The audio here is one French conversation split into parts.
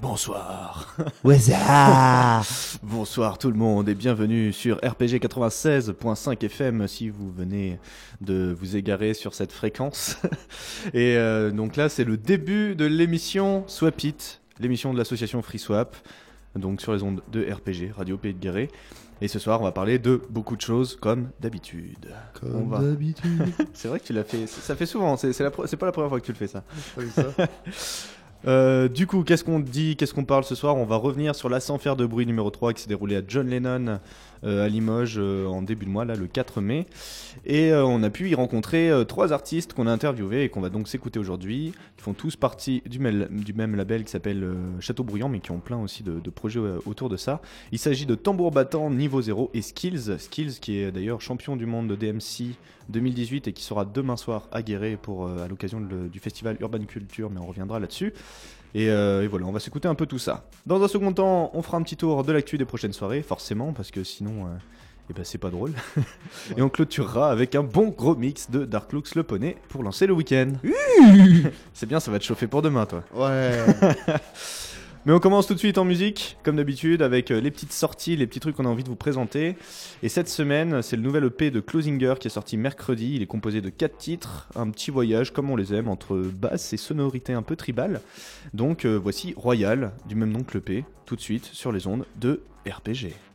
Bonsoir. Bonsoir tout le monde et bienvenue sur RPG 96.5 FM si vous venez de vous égarer sur cette fréquence. Et euh, donc là c'est le début de l'émission Swap It, l'émission de l'association FreeSwap, donc sur les ondes de RPG, Radio Pays de Guéret. Et ce soir on va parler de beaucoup de choses comme d'habitude. Comme va- d'habitude. C'est vrai que tu l'as fait, ça fait souvent, c'est la pas la première fois que tu le fais ça. Ça. Euh, du coup, qu'est-ce qu'on dit, qu'est-ce qu'on parle ce soir? On va revenir sur la Sans faire de bruit numéro 3 qui s'est déroulée à John Lennon à Limoges euh, en début de mois, là, le 4 mai. Et euh, on a pu y rencontrer euh, trois artistes qu'on a interviewés et qu'on va donc s'écouter aujourd'hui, qui font tous partie du, du même label qui s'appelle euh, Château Bruyant, mais qui ont plein aussi de, de projets euh, autour de ça. Il s'agit de Tambour Battant Niveau 0 et Skills, Skills qui est d'ailleurs champion du monde de DMC 2018 et qui sera demain soir à Guéret pour, euh, à l'occasion du festival Urban Culture, mais on reviendra là-dessus. Et, euh, et voilà, on va s'écouter un peu tout ça. Dans un second temps, on fera un petit tour de l'actu des prochaines soirées, forcément, parce que sinon, euh, eh ben, c'est pas drôle. et on clôturera avec un bon gros mix de Dark Looks le poney pour lancer le week-end. c'est bien, ça va te chauffer pour demain, toi. Ouais. Mais on commence tout de suite en musique, comme d'habitude, avec euh, les petites sorties, les petits trucs qu'on a envie de vous présenter. Et cette semaine, c'est le nouvel EP de Closinger qui est sorti mercredi. Il est composé de 4 titres, un petit voyage comme on les aime, entre basse et sonorité un peu tribale. Donc euh, voici Royal, du même nom que l'EP, tout de suite sur les ondes de RPG.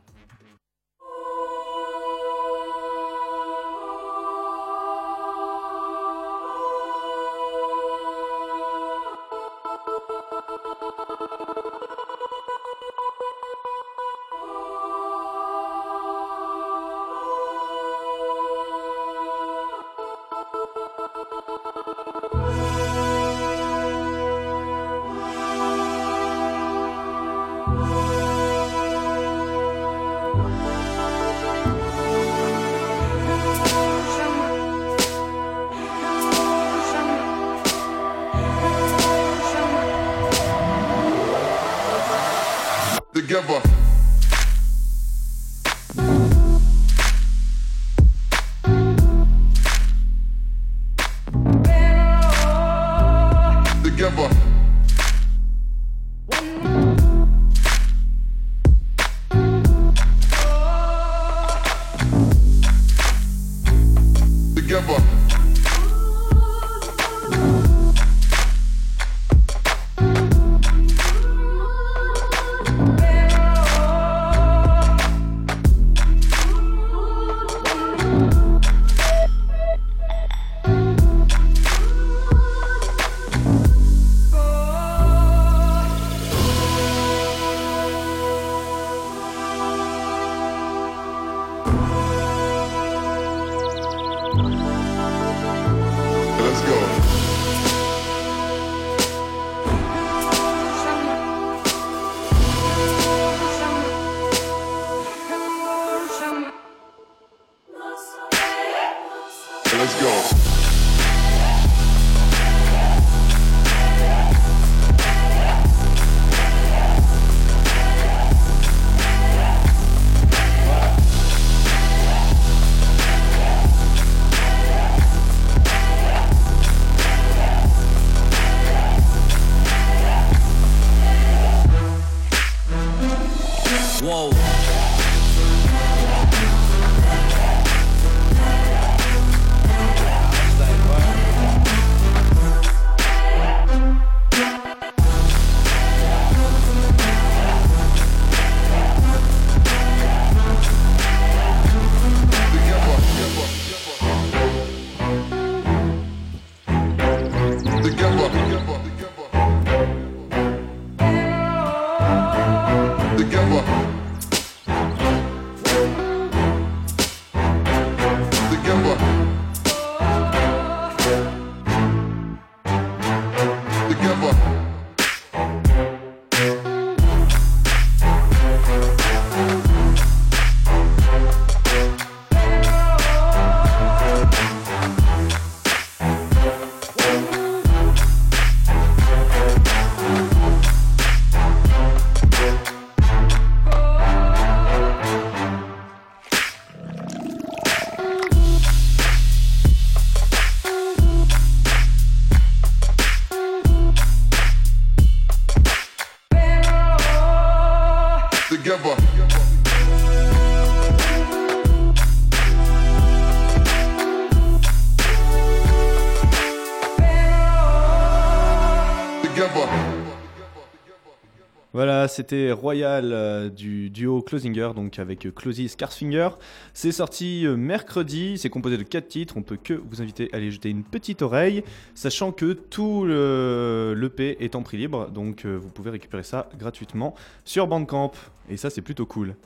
C'était Royal euh, du duo Closinger, donc avec Closy et Scarsfinger. C'est sorti euh, mercredi, c'est composé de 4 titres, on peut que vous inviter à aller jeter une petite oreille, sachant que tout le l'EP est en prix libre, donc euh, vous pouvez récupérer ça gratuitement sur Bandcamp, et ça c'est plutôt cool.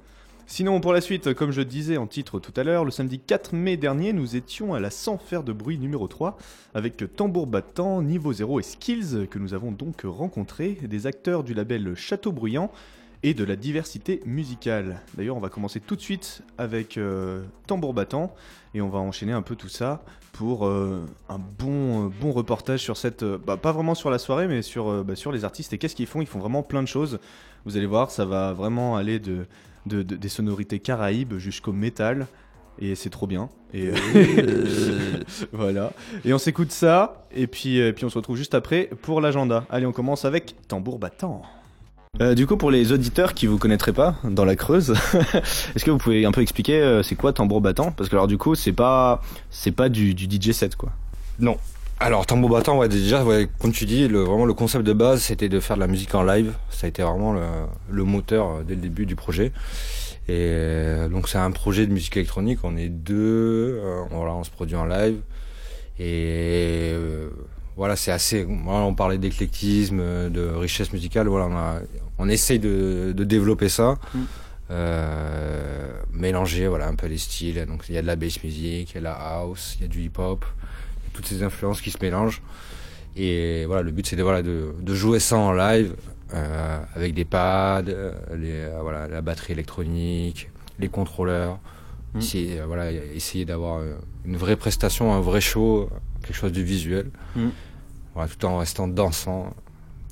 Sinon, pour la suite, comme je disais en titre tout à l'heure, le samedi 4 mai dernier, nous étions à la Sans faire de bruit numéro 3 avec Tambour Battant, Niveau 0 et Skills que nous avons donc rencontrés, des acteurs du label Château Bruyant et de la diversité musicale. D'ailleurs, on va commencer tout de suite avec euh, Tambour Battant et on va enchaîner un peu tout ça pour euh, un bon, euh, bon reportage sur cette. bah, pas vraiment sur la soirée, mais sur, bah, sur les artistes et qu'est-ce qu'ils font. Ils font vraiment plein de choses. Vous allez voir, ça va vraiment aller de, de- de- des sonorités caraïbes jusqu'au métal. Et c'est trop bien. Et voilà. Et on s'écoute ça. Et puis, et puis on se retrouve juste après pour l'agenda. Allez, on commence avec Tambour Battant. Euh, du coup, pour les auditeurs qui vous connaîtraient pas dans la Creuse, est-ce que vous pouvez un peu expliquer euh, c'est quoi tambour battant? Parce que alors du coup, c'est pas c'est pas du, du DJ set quoi. Non. Alors tambour battant, ouais, déjà, ouais, comme tu dis, le, vraiment le concept de base, c'était de faire de la musique en live. Ça a été vraiment le, le moteur euh, dès le début du projet. Et euh, donc c'est un projet de musique électronique. On est deux, euh, voilà, on se produit en live. Et euh, voilà, c'est assez. Voilà, on parlait d'éclectisme, euh, de richesse musicale. Voilà, on, a, on essaye de, de développer ça. Mm. Euh, mélanger voilà un peu les styles donc il y a de la bass music il y a de la house il y a du hip hop toutes ces influences qui se mélangent. Et voilà, le but c'est de, voilà, de, de jouer ça en live euh, avec des pads, euh, les, euh, voilà, la batterie électronique, les contrôleurs. Mm. Essayer, voilà, essayer d'avoir une vraie prestation, un vrai show, quelque chose de visuel. Mm. Voilà, tout en restant dansant.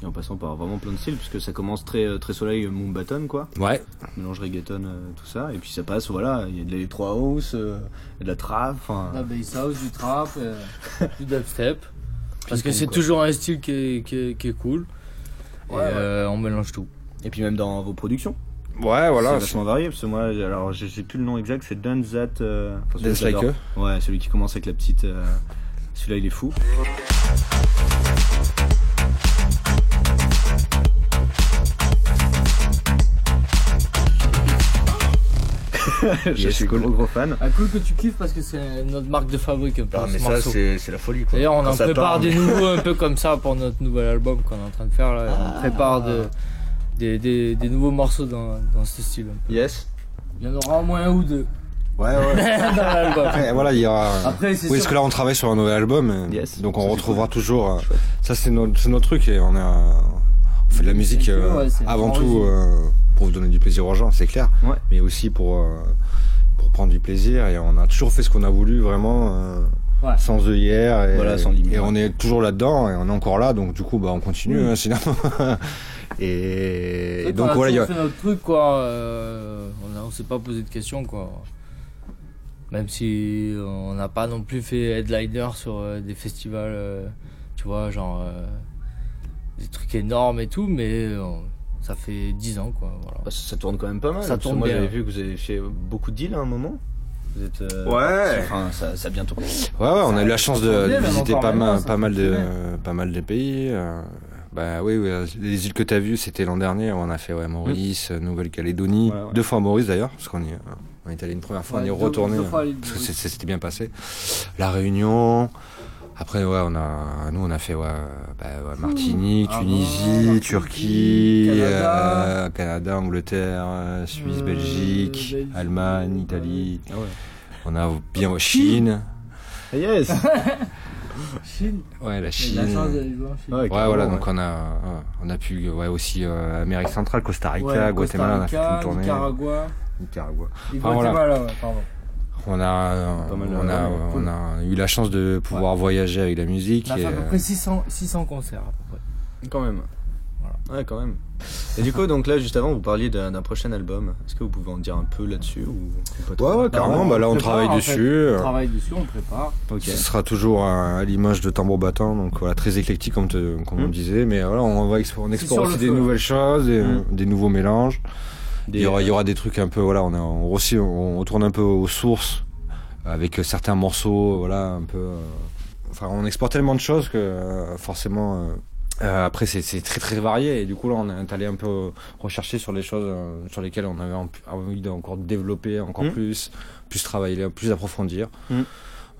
Et en passant par vraiment plein de styles, puisque ça commence très, euh, très soleil Moonbaton, quoi. Ouais, Mélange reggaeton, euh, tout ça. Et puis ça passe, voilà, il y a de l'électro house, euh, de la trap, enfin. La bass house, du trap, euh, du dubstep. Parce que c'est toujours un style qui est, qui est, qui est cool. Et Ouais, ouais. euh, on mélange tout. Et puis même dans vos productions. ouais, voilà. c'est vachement varié, parce que moi, alors je sais plus le nom exact, c'est Dance That. euh, enfin, Dance Like. Ouais, celui qui commence avec la petite. euh, celui-là, il est fou. je Yes, suis cool. gros gros fan. Ah, cool que tu kiffes parce que c'est notre marque de fabrique peu. Ah, mais ce ça, morceau. c'est la folie quoi. D'ailleurs, on Quand en prépare des nouveaux un peu comme ça pour notre nouvel album qu'on est en train de faire. Là. Ah. On prépare de, des, des, des nouveaux morceaux dans, dans ce style. Yes. Il y en aura au moins un ou deux Ouais, ouais. dans l'album. Après, voilà, il y aura. Après, c'est Oui, parce que là, on travaille sur un nouvel album. euh, Yes. Donc, on Ça, retrouvera cool. toujours. euh, Chouette. Ça, c'est notre, notre truc et on, a, on fait de la musique euh, ouais, avant tout euh, pour vous donner du plaisir aux gens, c'est clair. Ouais. Mais aussi pour, euh, pour prendre du plaisir et on a toujours fait ce qu'on a voulu vraiment Ouais. sans œillère. Et, Voilà, sans limite, Et on est toujours là-dedans et on est encore là, donc du coup, bah, on continue. Oui. hein, sinon. et, donc on a voilà, il y a- fait notre truc quoi. on, on s'est pas posé de questions quoi. Même si on n'a pas non plus fait headliner sur des festivals, tu vois, genre des trucs énormes et tout, mais euh, ça fait 10 ans quoi. Voilà. Bah, ça tourne quand même pas mal. Ça tourne moi, j'avais vu que vous avez fait beaucoup de deals à un moment. Vous êtes. euh, Ouais. Enfin, ça, ça a bien tourné. Ouais, ouais, on a eu la chance de, visiter pas ça pas mal de, pas mal de pays. euh, bah oui, oui, les îles que t'as vues, c'était l'an dernier. On a fait ouais, Maurice, Nouvelle-Calédonie, Ouais, ouais. deux fois à Maurice d'ailleurs, parce qu'on y, on est allé une première fois, Ouais, on y est retourné, parce que c'était bien passé. La Réunion. Après, ouais, on a, nous, on a fait ouais, bah, ouais, Martinique, Ah, Tunisie, Turquie, Canada. euh, Canada, Angleterre, euh, Suisse, Euh, Belgique, Belgique, Allemagne. Italie. Ah. On a bien Chine. Yes. Chine. Ouais, la Chine. chance d'aller jouer en Chine. Ouais, voilà, ouais. donc on a, on a pu, ouais, aussi euh, Amérique centrale, Costa Rica, Ouais, Guatemala, on a fait une tournée. Nicaragua. Nicaragua. Enfin, voilà. Guatemala, ouais, pardon. On a, Pas mal, on, a, ouais, on a eu la chance de pouvoir voyager avec la musique. On a fait et, à peu près 600, 600 concerts à peu près. Quand même. Ouais, quand même. Et du coup, donc là, juste avant, vous parliez d'un prochain album. Est-ce que vous pouvez en dire un peu là-dessus ou, Ouais, ouais, carrément, bah là on prépare, travaille dessus. fait. On travaille dessus, on prépare. Ce sera toujours à l'image de tambour battant, donc voilà, très éclectique comme, te- comme on Hmm. disait, mais voilà, on va on explore aussi des feu, nouvelles choses, des, Hmm. des nouveaux mélanges. Il y, aura, il y aura des trucs un peu, voilà, on, a, on, aussi, on, on tourne un peu aux sources avec certains morceaux, voilà, un peu. euh, enfin, on exporte tellement de choses que euh, forcément. euh, après, c'est c'est très très varié et du coup là, on est allé un peu rechercher sur les choses sur lesquelles on avait en- envie d'encore développer encore Mm. plus, plus travailler, plus approfondir. Mm.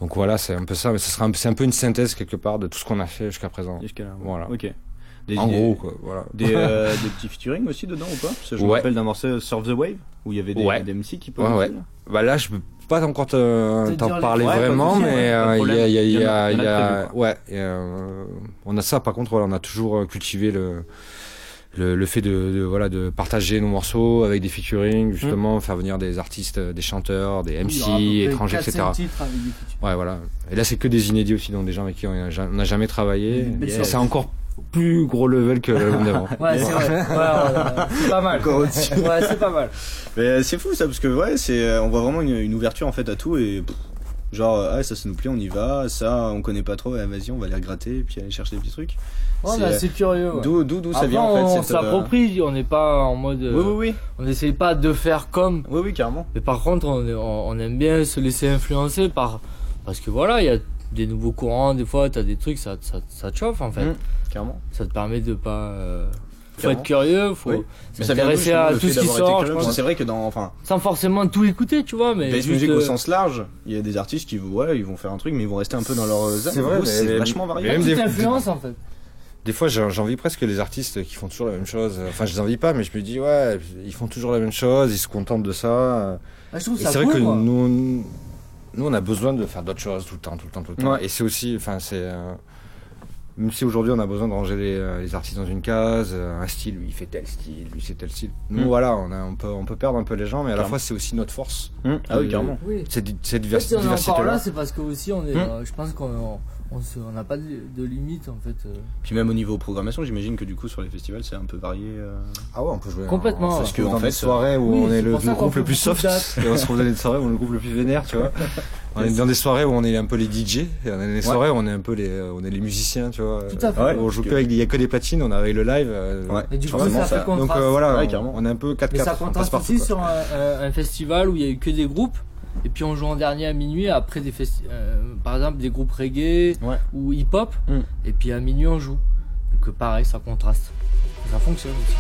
Donc voilà, c'est un peu ça, mais ce sera un- c'est un peu une synthèse quelque part de tout ce qu'on a fait jusqu'à présent. Jusqu'à là. Voilà. Ok. Des, En gros, quoi, voilà. Des, euh, des petits featuring aussi dedans ou pas? Parce que je me Ouais. rappelle d'un morceau Surf the Wave où il y avait des, Ouais. des MC qui Ouais, ouais. là. Bah là, je peux pas encore te- Te t'en parler Ouais, vraiment, mais euh, il y a, y a, y ouais, euh, on a ça. Par contre, voilà, on a toujours cultivé le le, le fait de, de, voilà de partager nos morceaux avec des featuring, justement, faire venir des artistes, des chanteurs, des MC étrangers, etc. Ouais, voilà. Et là, c'est que des inédits aussi, donc des gens avec qui on n'a jamais travaillé. Et c'est encore plus gros level que l'album d'avant. Ouais, c'est vrai. Ouais, ouais, ouais. c'est pas mal. Encore au-dessus. Ouais, c'est pas mal. Mais euh, c'est fou ça parce que ouais, c'est euh, on voit vraiment une, une ouverture en fait à tout et genre euh, ah ça ça nous plaît, on y va, ça on connaît pas trop, ouais, vas-y, on va aller regratter et puis aller chercher des petits trucs. Ouais, C'est, curieux. ouais. D'où d'où d'où ça vient en fait on s'approprie, on n'est pas en mode. euh, Oui oui oui. On n'essaye pas de faire comme. Oui oui carrément. Mais par contre, on, on aime bien se laisser influencer par. Parce que voilà, il y a des nouveaux courants, des fois, t'as des trucs, ça, ça, ça te chauffe en fait. Mm. Carrément. Ça te permet de pas. euh, faut Clairement. être curieux, faut Oui. S'intéresser à tout ce qui sort. C'est vrai que dans enfin Sans forcément tout écouter, tu vois, mais. bass juste, music au euh, sens large, il y a des artistes qui ouais, ils vont faire un truc mais ils vont rester un peu dans leur zone. C'est vrai, c'est vachement varié. même des- influence en fait. Des fois, j'ai j'ai envie presque les artistes qui font toujours la même chose. Enfin, je les envie pas, mais je me dis, ouais, ils font toujours la même chose, ils se contentent de ça. Ah, c'est vrai cool, que moi. nous, nous, on a besoin de faire d'autres choses tout le temps, tout le temps, tout le temps. Ouais. Et c'est aussi, enfin, c'est. euh, même si aujourd'hui on a besoin de ranger les, euh, les artistes dans une case, euh, un style, lui il fait tel style, lui c'est tel style. Nous Mm. voilà, on, a, on, peut, on peut perdre un peu les gens, mais à la fois c'est aussi notre force. Hum, Ah oui carrément. Oui. En fait, si on est diversité encore là, là. c'est parce que aussi on est. Euh, je pense qu'on on, on se- on n'a pas de, de limite en fait. euh. Puis même au niveau programmation, j'imagine que du coup sur les festivals c'est un peu varié. euh. Ah ouais, on peut jouer. Complètement. Parce que En dans fait, des soirées où oui, on est le, groupe le plus soft, et on se retrouve dans des soirées où on est le groupe le plus vénère, tu vois. On est dans des soirées où on est un peu les DJ, et on est des soirées où on est un peu les, euh, on est les musiciens, tu vois. Tout à fait. Ouais. On joue Que- avec, il y a que des platines, on a avec le live. euh, Ouais. Et du coup, ça fait ça- contraste. Donc euh, voilà, Ouais, on, carrément. on est un peu 4-4. Mais ça contraste aussi sur un, un- un festival où il y a eu que des groupes. Et puis on joue en dernier à minuit après des festi- euh, par exemple des groupes reggae Ouais. ou hip-hop. Mm. Et puis à minuit on joue. Donc euh, pareil, ça contraste. Ça fonctionne aussi.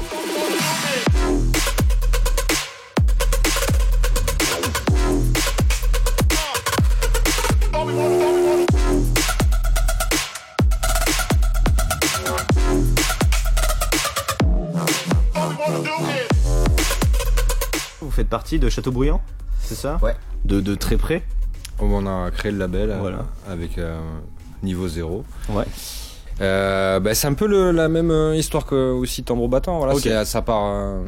Vous faites partie de Châteaubriand, c'est ça Ouais. De, de très près On a créé le label euh, Voilà. avec euh, niveau zéro. Ouais. Euh, bah, c'est un peu le- la même euh, histoire que aussi Tambour Battant. Voilà, Ok. c'est ça part. euh,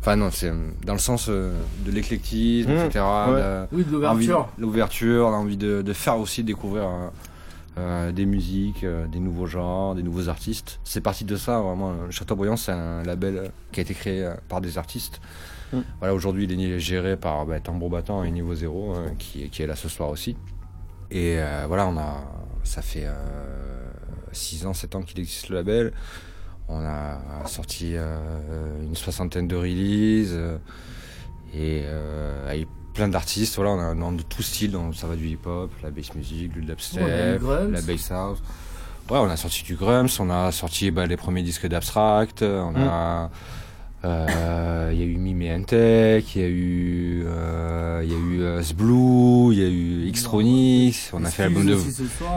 Enfin non, c'est dans le sens euh, de l'éclectisme, Mmh. etc. Ouais. de- Oui, de l'ouverture. L'ouverture, on a envie de, de faire aussi découvrir euh, euh, des musiques, euh, des nouveaux genres, des nouveaux artistes. C'est parti de ça, vraiment. Le Châteaubriand, c'est un label qui a été créé euh, par des artistes. Mm. Voilà, aujourd'hui, il est géré par bah, Tambour Battant et Niveau Zéro, euh, qui, qui est là ce soir aussi. Et euh, voilà, on a, ça fait 6 ans, 7 ans qu'il existe le label. On a sorti euh, une soixantaine de releases euh, et euh, avec plein d'artistes. Voilà, on a dans de tout style, donc ça va du hip-hop, la bass music, le dubstep, Ouais, du la bass house. Ouais, on a sorti du grums, on a sorti bah, les premiers disques d'abstract, on a euh, il y a eu Mime Antec, il y a eu euh, il y a eu euh, Sblue, il y a eu Xtronics, on a fait l'album de.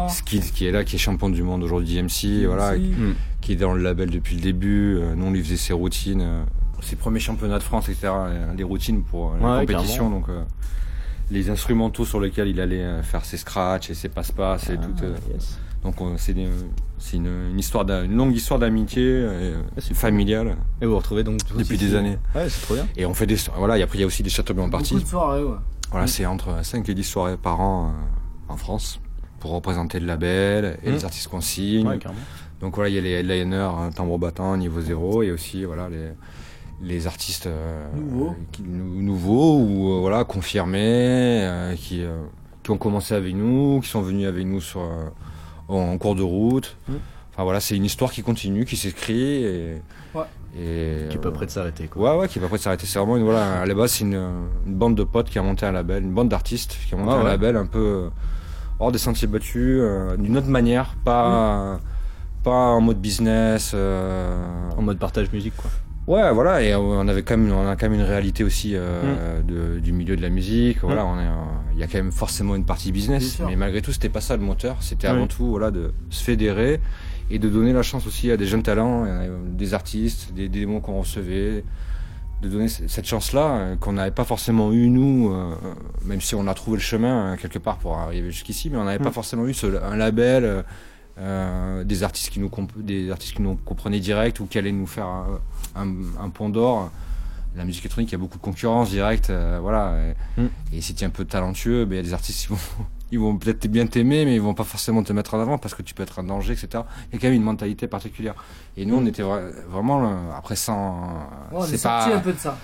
Skid qui est là, qui est champion du monde aujourd'hui MC, voilà. Mm. qui est dans le label depuis le début. Euh, nous, on lui faisait ses routines, euh, ses premiers championnats de France, etc. euh, Les routines pour euh, la Ouais, compétition, donc euh, les instrumentaux sur lesquels il allait euh, faire ses scratchs et ses passe-passe et Ah, tout. euh, yes. Donc on- c'est une, histoire, une longue histoire d'amitié euh, familiale Et vous vous retrouvez donc depuis des années. Ouais, c'est trop bien. Et on fait des, voilà. Et après il y a aussi des châteaux en partie. Beaucoup de soirées, ouais. Voilà, c'est entre 5 et 10 soirées par an euh, en France pour représenter le label et Mm. les artistes qu'on signe. Ouais. Donc voilà, il y a les headliners, hein, tambour battant, niveau zéro, et aussi voilà les, les artistes euh, Nouveaux. qui, nou- nouveaux ou euh, voilà confirmés, euh, qui, euh, qui ont commencé avec nous, qui sont venus avec nous sur euh, en cours de route. Mm. Enfin voilà, c'est une histoire qui continue, qui s'écrit et. Ouais. et Qui est pas prêt de s'arrêter, quoi. Ouais, ouais, qui est pas prêt de s'arrêter. C'est vraiment une, voilà, à la base, c'est une, une bande de potes qui a monté un label, une bande d'artistes qui a monté Ah un ouais. label un peu euh, hors des sentiers battus, euh, d'une autre manière, pas, pas en mode business. euh, En mode partage musique, quoi. Ouais, voilà, et on avait quand même, on a quand même une réalité aussi euh, de- du milieu de la musique. Voilà, on est, euh, il y a quand même forcément une partie business, mais malgré tout, c'était pas ça le moteur. C'était Oui. avant tout, voilà, de se fédérer et de donner la chance aussi à des jeunes talents, euh, des artistes, des, des démos qu'on recevait, de donner cette chance-là qu'on n'avait pas forcément eu nous, euh, même si on a trouvé le chemin euh, quelque part pour arriver jusqu'ici, mais on n'avait pas forcément eu ce- un label. euh, des artistes qui nous des artistes qui nous comprenaient direct ou qui allaient nous faire un, pont d'or la musique électronique il y a beaucoup de concurrence directe euh, voilà et, Mm. et si tu es un peu talentueux ben, il y a des artistes qui vont ils vont peut-être bien t'aimer mais ils vont pas forcément te mettre en avant parce que tu peux être un danger etc il y a quand même une mentalité particulière et nous on était vra- vraiment euh, après sans Ouais, on est, sorti un peu de ça.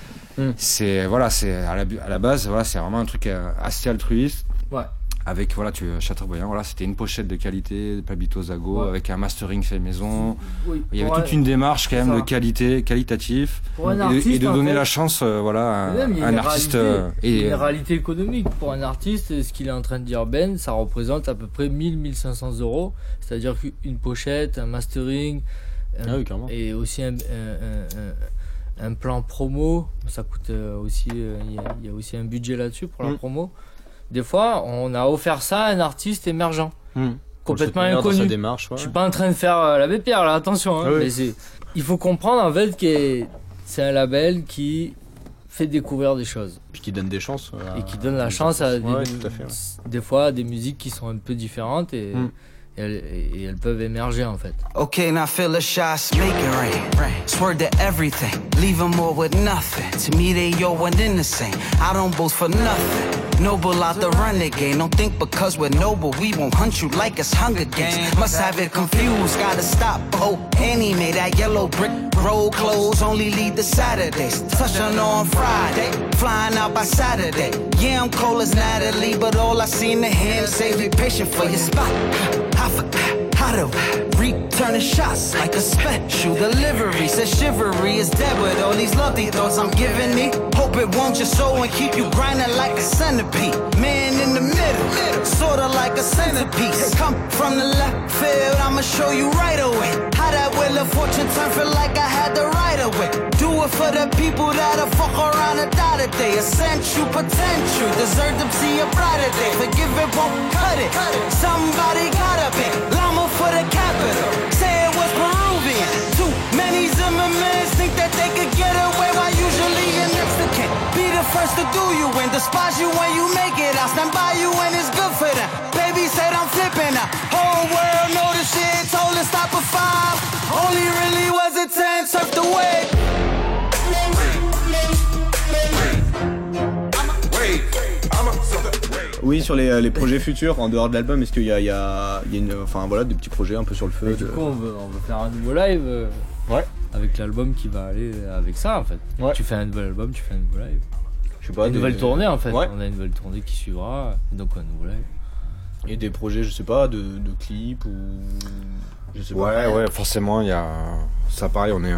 c'est voilà c'est à la, bu- à la base voilà c'est vraiment un truc euh, assez altruiste Ouais. Avec voilà tu Châteaubriand voilà c'était une pochette de qualité de Pabito Zago Ouais. avec un mastering fait maison Oui. il y avait Pour toute un- une démarche quand même ça. de qualité qualitatif Pour un et, de- artiste, et de en donner fait, la chance euh, voilà à même, un artiste réalité- euh, et une réalité économique pour un artiste, ce qu'il est en train de dire Ben, ça représente à peu près 1000-1500 euros. C'est-à-dire qu'une pochette, un mastering, un- Ah oui, et aussi un, un- un- un- un plan promo, ça coûte euh, aussi, euh, il y, a- il y a aussi un budget là-dessus pour la Mm. promo. Des fois, on a offert ça à un artiste émergent, complètement Dans sa inconnu. démarche, ouais. Je suis pas en train de faire euh, l'abbé Pierre là, attention. hein, Ah oui. mais il faut comprendre en fait que c'est un label qui fait découvrir des choses Puis qui donne des chances. euh, et qui donne la chance à des, Ouais, à fait. ouais. des fois à des musiques qui sont un peu différentes et, Mm. et elles, et elles peuvent émerger en fait. Okay, now feel the shots, make it rain. Swerve to everything, leave 'em all with nothing. To me, they all one in the same. I don't boast for nothing. Noble out the renegade. Don't think because we're noble, we won't hunt you like it's Hunger Games. Must have it confused, gotta stop. Oh, Annie made that yellow brick road clothes only lead to Saturdays. Touch on Friday, flying out by Saturday. Yeah, I'm cold as Natalie, but all I seen to him say be patient for your spot. I forgot how to return the shots like a special delivery. Says chivalry is dead with all these lovely thoughts I'm giving me. Hope it won't just soul and keep you grinding like a centipede. Man in the middle, sorta like a centerpiece. Come from the left field, I'ma show you right away. How that wheel of fortune turn feel like I had the right away. Do it for the people that'll fuck around and die today. Essential potential, deserve to see a brighter day. Forgive it, won't cut it. Somebody gotta pay. Llama for the capital. Be the first to do you and despise you when you make it. I'll stand by you when it's good for them. Baby said I'm flipping out. Whole world know the shit. Told her stop at five. Only really was a ten. Surfed the wave. Oui, sur les, les projets futurs, en dehors de l'album, est-ce qu'il y a, il y, a, il y a une, enfin, voilà, des petits projets un peu sur le feu Et du de- coup, on veut, on veut faire un nouveau live euh, Ouais. avec l'album qui va aller avec ça en fait. Ouais. Tu fais un nouvel album, tu fais un nouveau live. Je sais pas, une des- nouvelle tournée en fait. Ouais. On a une nouvelle tournée qui suivra, et donc un nouveau live. Et des projets, je sais pas, de, de clips ou. Je sais ouais pas. ouais forcément il y a ça pareil on est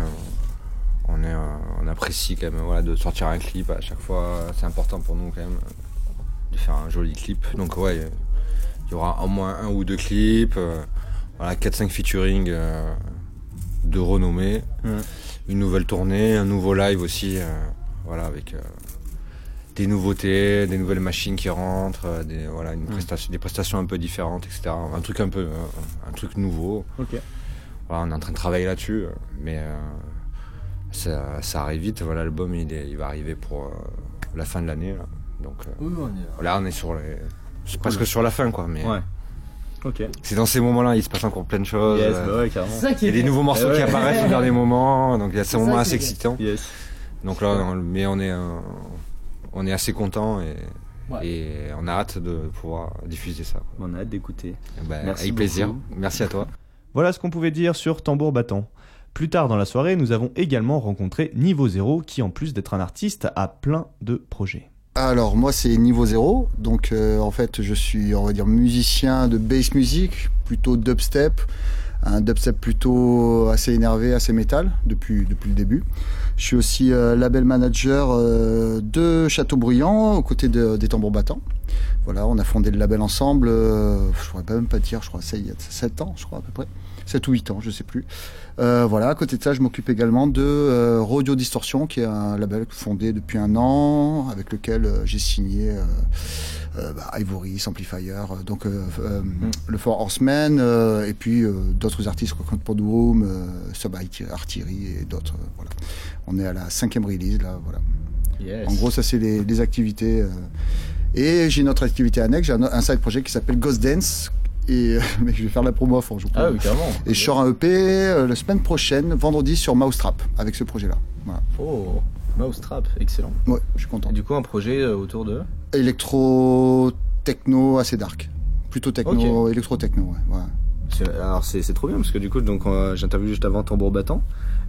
on est on apprécie quand même voilà de sortir un clip à chaque fois c'est important pour nous quand même de faire un joli clip donc ouais il y aura au moins un ou deux clips euh, voilà 4-5 featuring euh, de renommée Mhm. une nouvelle tournée un nouveau live aussi euh, voilà avec des nouveautés, des nouvelles machines qui rentrent, euh, des, voilà, une prestation, des prestations un peu différentes, etc. Un truc un peu, euh, un truc nouveau. Ok. Voilà, on est en train de travailler là-dessus, mais euh, ça, ça arrive vite. Voilà, l'album il, est- il va arriver pour euh, la fin de l'année, là. donc euh, Oui, on est là on est sur les, c'est presque sur la fin, quoi. Mais Ouais. Ok. c'est dans ces moments-là, il se passe encore plein de choses. Yes, bah ouais, carrément. ça qui il y a des nouveaux morceaux Eh qui ouais. apparaissent au dernier moment, donc il y a ces C'est moments assez qui excitants. Yes. Donc là, on- mais on est, euh, on est assez content et, Ouais. et on a hâte de pouvoir diffuser ça. On a hâte d'écouter. Ben, Merci avec plaisir. Merci à toi. Voilà ce qu'on pouvait dire sur Tambour Battant. Plus tard dans la soirée, nous avons également rencontré Niveau Zéro, qui en plus d'être un artiste, a plein de projets. Alors moi c'est niveau zéro, donc euh, en fait je suis on va dire musicien de bass music, plutôt dubstep, un dubstep plutôt assez énervé, assez métal depuis, depuis le début. Je suis aussi euh, label manager euh, de Châteaubriand aux côtés de- des tambours battants. Voilà, on a fondé le label ensemble, euh, je pourrais pas même pas dire, je crois, ça y a 7 ans, je crois à peu près. 7 ou 8 ans, je sais plus. Euh, voilà, à côté de ça, je m'occupe également de euh, Rodeo Distortion, qui est un label fondé depuis un an, avec lequel euh, j'ai signé bah, Ivory, Amplifier, donc euh, le Four Horsemen, euh, et puis d'autres artistes, Rock Pod Room, euh, Sub Artillery et d'autres. voilà. On est à la cinquième release, là, voilà. Yes. En gros, ça, c'est les, les activités. euh. Et j'ai une autre activité annexe, j'ai un, un side project qui s'appelle Ghost Dance. Et euh, mais je vais faire la promo à fond, je vous Ah oui, carrément. Et je sors un EP euh, la semaine prochaine, vendredi, sur Mousetrap, avec ce projet-là. Voilà. Oh, Mousetrap, excellent. Ouais, je suis content. Et du coup, un projet euh, autour de. Électro, techno, assez dark. Plutôt techno, électro-techno, ouais. Alors c'est trop bien parce que du coup donc euh, j'ai interviewé juste avant Tambour Battant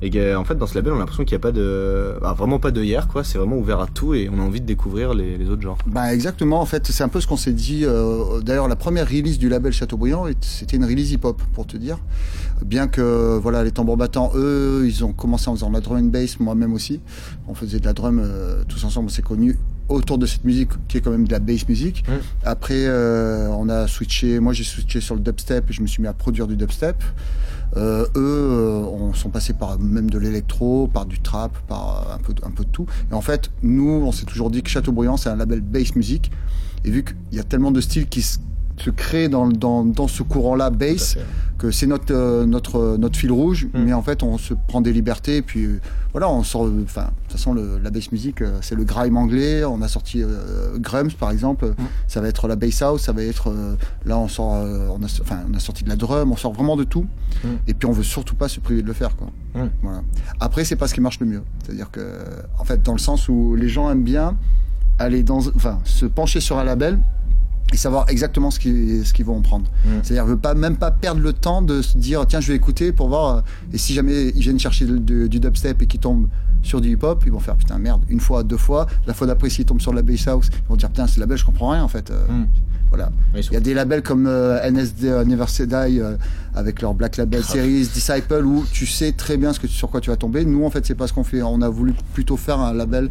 et en fait dans ce label on a l'impression qu'il n'y a pas de bah, vraiment pas de hier quoi c'est vraiment ouvert à tout et on a envie de découvrir les, les autres genres. Bah exactement, en fait, c'est un peu ce qu'on s'est dit. euh, D'ailleurs, la première release du label Chateaubriand, c'était une release hip-hop, pour te dire. Bien que, voilà, les tambours battants, eux, ils ont commencé en faisant de la drum and bass, moi-même aussi. On faisait de la drum euh, tous ensemble, on s'est connus autour de cette musique qui est quand même de la bass music. Mm. Après, euh, on a switché, moi j'ai switché sur le dubstep et je me suis mis à produire du dubstep. Euh, eux, euh, on sont passés par même de l'électro, par du trap, par euh, un peu, un peu de tout. Et en fait, nous, on s'est toujours dit que Chateaubriand, c'est un label bass music. Et vu qu'il y a tellement de styles qui se, se créent dans, dans, dans ce courant-là bass, que c'est notre, euh, notre, notre fil rouge, Mm. mais en fait, on se prend des libertés. Et puis euh, voilà, on sort. euh, Enfin, de toute façon, le, la bass music, euh, c'est le grime anglais. On a sorti euh, Grums, par exemple. Ça va être la bass house. Ça va être. euh, là, on sort. euh, on, a, enfin, on a sorti de la drum. On sort vraiment de tout. Mm. Et puis, on veut surtout pas se priver de le faire. Quoi. Voilà. Après, c'est pas ce qui marche le mieux. C'est-à-dire que, en fait, dans le sens où les gens aiment bien aller dans. Enfin, se pencher sur un label et savoir exactement ce qu'ils ce qu'ils vont en prendre. Mm. C'est-à-dire ne pas même pas perdre le temps de se dire tiens je vais écouter pour voir euh, et si jamais ils viennent chercher du dubstep et qu'ils tombent sur du hip-hop, ils vont faire putain merde une fois, deux fois, la fois d'après s'ils tombent sur la bass house, ils vont dire putain ce label je comprends rien en fait. Euh, Mm. Voilà. Il y a des labels comme euh, NSD euh, Never Say Die euh, avec leur Black Label Series, Disciple où tu sais très bien ce que, sur quoi tu vas tomber. Nous en fait c'est pas ce qu'on fait. On a voulu plutôt faire un label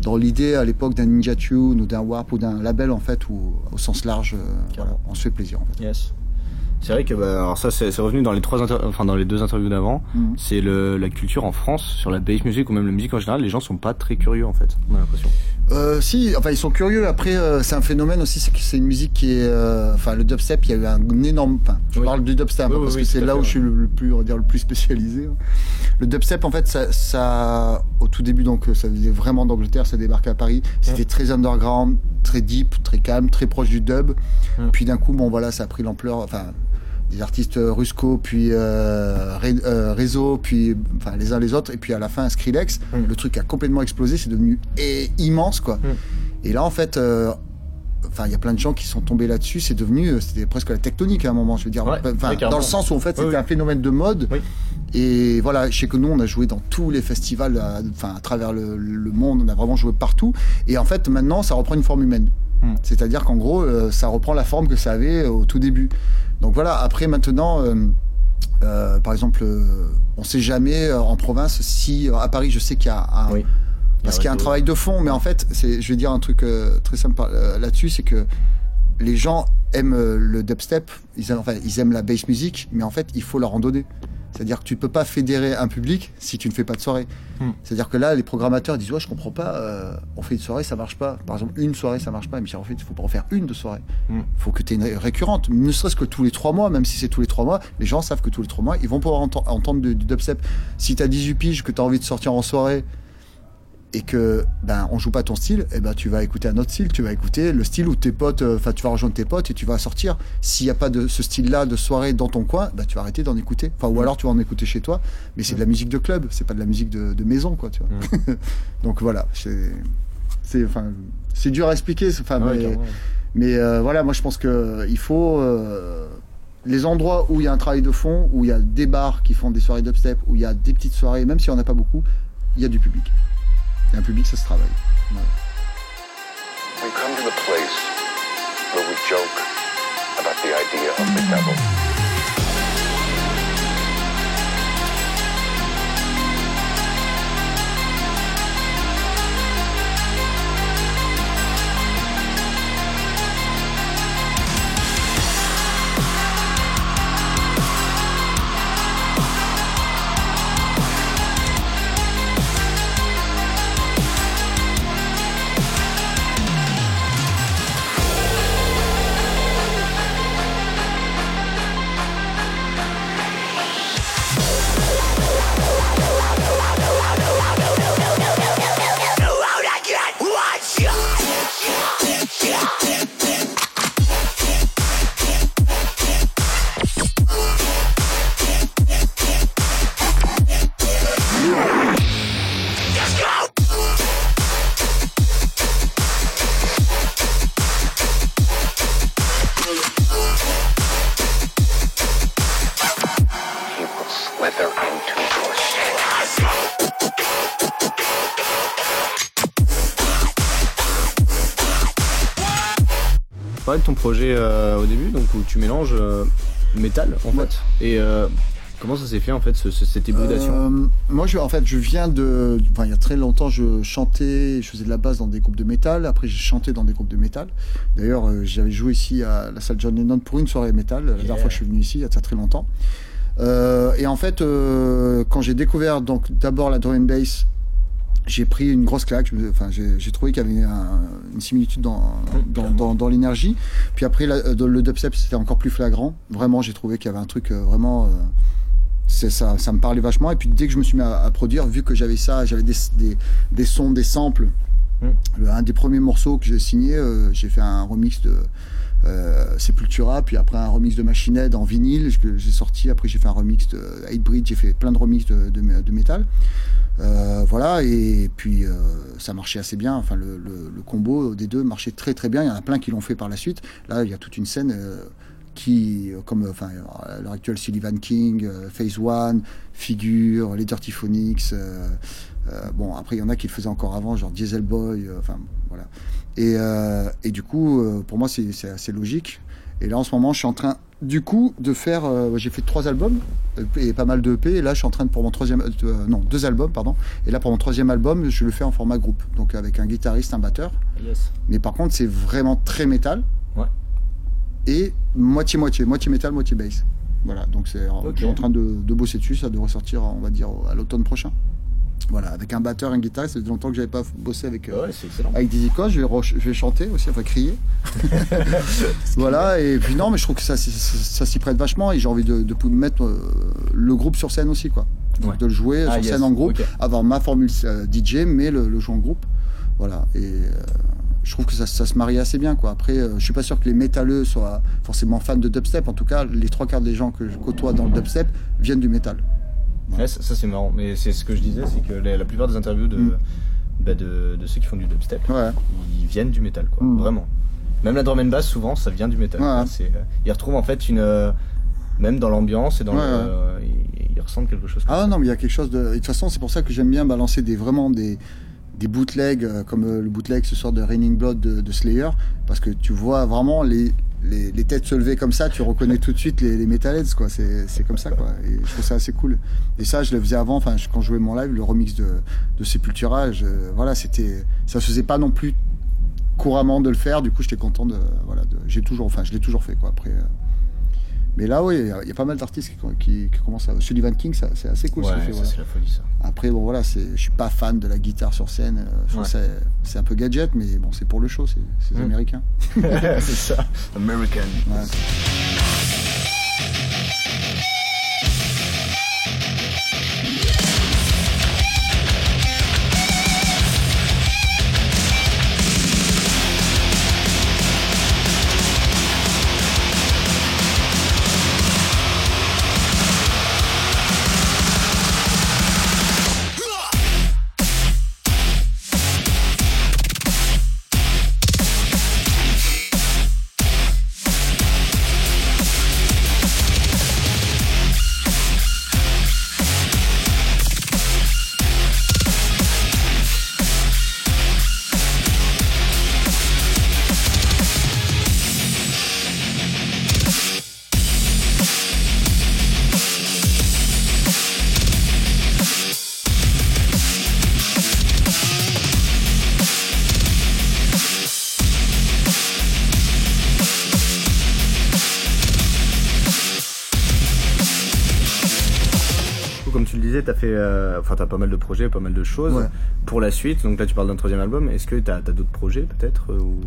dans l'idée à l'époque d'un Ninja Tune ou d'un Warp ou d'un label en fait où, au sens large euh, voilà, on se fait plaisir en fait. Yes. C'est vrai que bah, alors ça c'est revenu dans les trois enfin dans les deux interviews d'avant. Mhm. C'est le la culture en France sur la bass music ou même la musique en général. Les gens sont pas très curieux en fait. On a l'impression. Euh, si, enfin ils sont curieux. Après, euh, c'est un phénomène aussi, c'est que c'est une musique qui est, euh, enfin le dubstep, il y a eu un énorme. Enfin, je Oui. parle du dubstep Oui, hein, oui, parce oui, que c'est là où je suis le, plus, on va dire, le plus spécialisé. hein. Le dubstep, en fait, ça, ça au tout début, donc ça venait vraiment d'Angleterre, ça débarquait à Paris. C'était très underground, très deep, très calme, très proche du dub. Puis d'un coup, bon voilà, ça a pris l'ampleur. Enfin. Des artistes euh, Rusco, puis euh, Ré- euh, Réseau, puis enfin les uns les autres, et puis à la fin Skrillex. Mm. Le truc a complètement explosé, c'est devenu immense quoi. Et là, en fait, euh, enfin, il y a plein de gens qui sont tombés là-dessus. C'est devenu, c'était presque la tectonique à un moment. Je veux dire, Ouais, enfin, oui, dans le sens où en fait, c'était oui. un phénomène de mode. Oui. Et voilà, je sais que nous, on a joué dans tous les festivals, à- enfin, à travers le, le monde. On a vraiment joué partout. Et en fait, maintenant, ça reprend une forme humaine. Hmm. C'est-à-dire qu'en gros, euh, ça reprend la forme que ça avait au tout début. Donc voilà. Après, maintenant. euh, euh, par exemple, euh, on sait jamais en province si à Paris, je sais qu'il y a un, Oui. parce qu'il y a un réseau. travail de fond, mais en fait, je vais dire un truc très simple là-dessus, c'est que les gens aiment le dubstep, ils aiment, enfin, ils aiment la bass music, mais en fait, il faut leur en donner. C'est-à-dire que tu peux pas fédérer un public si tu ne fais pas de soirée. Hmm. C'est-à-dire que là, les programmateurs disent ouais, je comprends pas, euh, on fait une soirée, ça marche pas. Par exemple, une soirée, ça marche pas. Mais en fait, il faut pas en faire une de soirée. Il Hmm. faut que tu aies une ré- récurrente, ne serait-ce que tous les trois mois, même si c'est tous les trois mois, les gens savent que tous les trois mois, ils vont pouvoir enten- entendre du, du dubstep. Si tu as 18 piges, que tu as envie de sortir en soirée et que ben on joue pas ton style, et ben tu vas écouter un autre style, tu vas écouter le style où tes potes, euh, enfin tu vas rejoindre tes potes et tu vas sortir. S'il n'y a pas de ce style-là de soirée dans ton coin, ben tu vas arrêter d'en écouter. Enfin ou alors tu vas en écouter chez toi, mais c'est de la musique de club, c'est pas de la musique de, de maison quoi, tu vois. Donc voilà, c'est c'est enfin c'est dur à expliquer, enfin Ouais, mais, euh, voilà, moi je pense que il faut euh, les endroits où il y a un travail de fond, où il y a des bars qui font des soirées dubstep, où il y a des petites soirées, même s'il n'y en a pas beaucoup, il y a du public. A un public, ça se travaille. We come to the place where we joke about the idea of. Projet euh, au début, donc où tu mélanges euh, métal en Ouais. fait. Et euh, comment ça s'est fait en fait ce- ce- cette hybridation? Euh, moi, je, en fait, je viens de. Enfin, il y a très longtemps, je chantais, je faisais de la basse dans des groupes de métal. Après, j'ai chanté dans des groupes de métal. D'ailleurs, euh, j'avais joué ici à la salle John Lennon pour une soirée métal. La dernière fois que je suis venu ici, il y a très longtemps. Euh, et en fait, quand j'ai découvert donc d'abord la drum and bass, j'ai pris une grosse claque. Enfin, j'ai trouvé qu'il y avait un- une similitude dans, dans, dans, dans l'énergie. Puis après, la- euh, le dubstep, c'était encore plus flagrant. Vraiment, j'ai trouvé qu'il y avait un truc euh, vraiment. euh, ça, ça me parlait vachement. Et puis dès que je me suis mis à, à produire, vu que j'avais ça, j'avais des, des, des sons, des samples. Mm. Le- un des premiers morceaux que j'ai signé, euh, j'ai fait un remix de euh, Sepultura, puis après un remix de Machine en vinyle que j'ai sorti. Après j'ai fait un remix de Hatebreed, j'ai fait plein de remix de, métal. Euh, voilà, et puis euh, ça marchait assez bien. Enfin, le, combo des deux marchait très très bien. Il y en a plein qui l'ont fait par la suite. Là, il y a toute une scène euh, qui, comme enfin, à l'heure actuelle, Sullivan King, Phase One, Figure, les Dirty Phonics. bon, après, il y en a qui le faisaient encore avant, genre Diesel Boy. Enfin, voilà. Et, euh, et du coup, euh, pour moi, c'est assez logique. Et là, en ce moment, je suis en train, du coup, de faire. euh, J'ai fait trois albums et pas mal de EP. Et là, je suis en train de pour mon troisième, euh, non, deux albums, pardon. Et là, pour mon troisième album, je le fais en format groupe, donc avec un guitariste, un batteur. Yes. Mais par contre, c'est vraiment très métal. Ouais. Et moitié moitié, moitié métal, moitié bass. Voilà, donc c'est Ok. je suis en train de, de bosser dessus. Ça devrait sortir, on va dire, à l'automne prochain. Voilà, avec un batteur, un guitariste. Ça fait longtemps que j'avais pas bossé avec. euh, Ouais, c'est excellent. avec des icônes, je je vais chanter aussi, enfin crier. voilà, et puis non, mais je trouve que ça, ça, ça s'y prête vachement et j'ai envie de, mettre euh, le groupe sur scène aussi, quoi. Donc Ouais. de le jouer Ah, sur yes. scène en groupe, avoir ma formule euh, DJ, mais le, le jouer en groupe. Voilà, et euh, je trouve que ça, ça se marie assez bien, quoi. Après, euh, je suis pas sûr que les métalleux soient forcément fans de dubstep. En tout cas, les trois quarts des gens que je côtoie dans le dubstep viennent du métal. Ouais, ça, ça, c'est marrant. Mais c'est ce que je disais, c'est que la, la plupart des interviews de, Mm. bah, de, de ceux qui font du dubstep, ils viennent du métal, quoi. Mm. Vraiment. Même la drum and bass, souvent, ça vient du métal. Euh, ils retrouvent en fait une. euh, même dans l'ambiance et dans le. euh, ils, ils ressentent quelque chose. comme Ah ça. non, mais il y a quelque chose de. et De toute façon, c'est pour ça que j'aime bien balancer des vraiment des des bootlegs comme le bootleg ce soir de Raining Blood de, de Slayer parce que tu vois vraiment les, les, les têtes se lever comme ça, tu reconnais tout de suite les, les metalheads quoi. C'est comme ça quoi. Et je trouve ça assez cool. Et ça, je le faisais avant. Enfin, quand je jouais mon live, le remix de, de Sepultura, je- voilà, c'était ça se faisait pas non plus couramment de le faire. Du coup, j'étais content de voilà. J'ai toujours, enfin, je l'ai toujours fait quoi. Après. euh, mais là, oui, il y a- il y a pas mal d'artistes qui, qui, qui commencent à. Sullivan King, c'est assez cool ce Ouais, qu'il fait. voilà. c'est la folie, ça. Après, bon, voilà, je suis pas fan de la guitare sur scène. euh, je Ouais. c'est, un peu gadget, mais bon, c'est pour le show, c'est, Mm. américain. c'est ça. American. Ouais. Fait, euh, enfin, t'as pas mal de projets, pas mal de choses Ouais. pour la suite. Donc là, tu parles d'un troisième album. Est-ce que t'as as, d'autres projets peut-être euh, ou,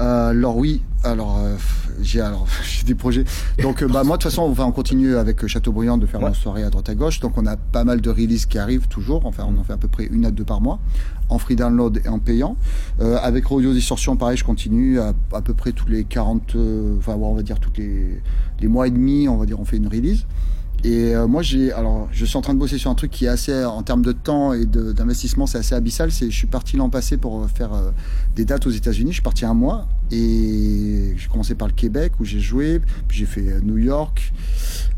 euh, alors oui, alors j'ai alors j'ai des projets. Donc bah moi de toute façon on va en continuer avec Châteaubriand de faire Ouais. nos soirées à droite à gauche. Donc on a pas mal de releases qui arrivent toujours. Enfin on en fait à peu près une à deux par mois en free download et en payant. Euh, avec Rodeo Distortion pareil je continue à, à peu près tous les 40, euh, enfin on va dire toutes les les mois et demi on va dire on fait une release. Et euh, moi, j'ai, alors, je suis en train de bosser sur un truc qui est assez, en termes de temps et d'investissement, c'est assez abyssal. C'est, je suis parti l'an passé pour euh, faire euh, des dates aux États-Unis. Je suis parti un mois et j'ai commencé par le Québec où j'ai joué, puis j'ai fait euh, New York,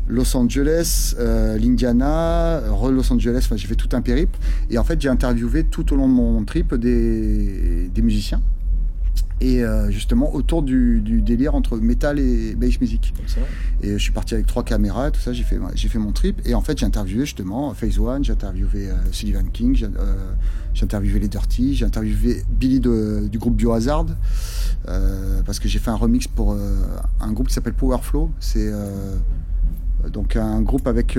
Los Angeles, euh, l'Indiana, re Los Angeles. Enfin, j'ai fait tout un périple. Et en fait, j'ai interviewé tout au long de mon trip des musiciens. Et euh, justement autour du, du délire entre métal et bass music. Et je suis parti avec trois caméras, tout ça, j'ai fait, j'ai fait mon trip. Et en fait, j'ai interviewé justement Phase One, j'ai interviewé euh, Sullivan King, j'ai euh, j'ai interviewé les Dirty, j'ai interviewé Billy de- du groupe Biohazard, euh, parce que j'ai fait un remix pour euh, un groupe qui s'appelle Powerflow. C'est euh, donc un groupe avec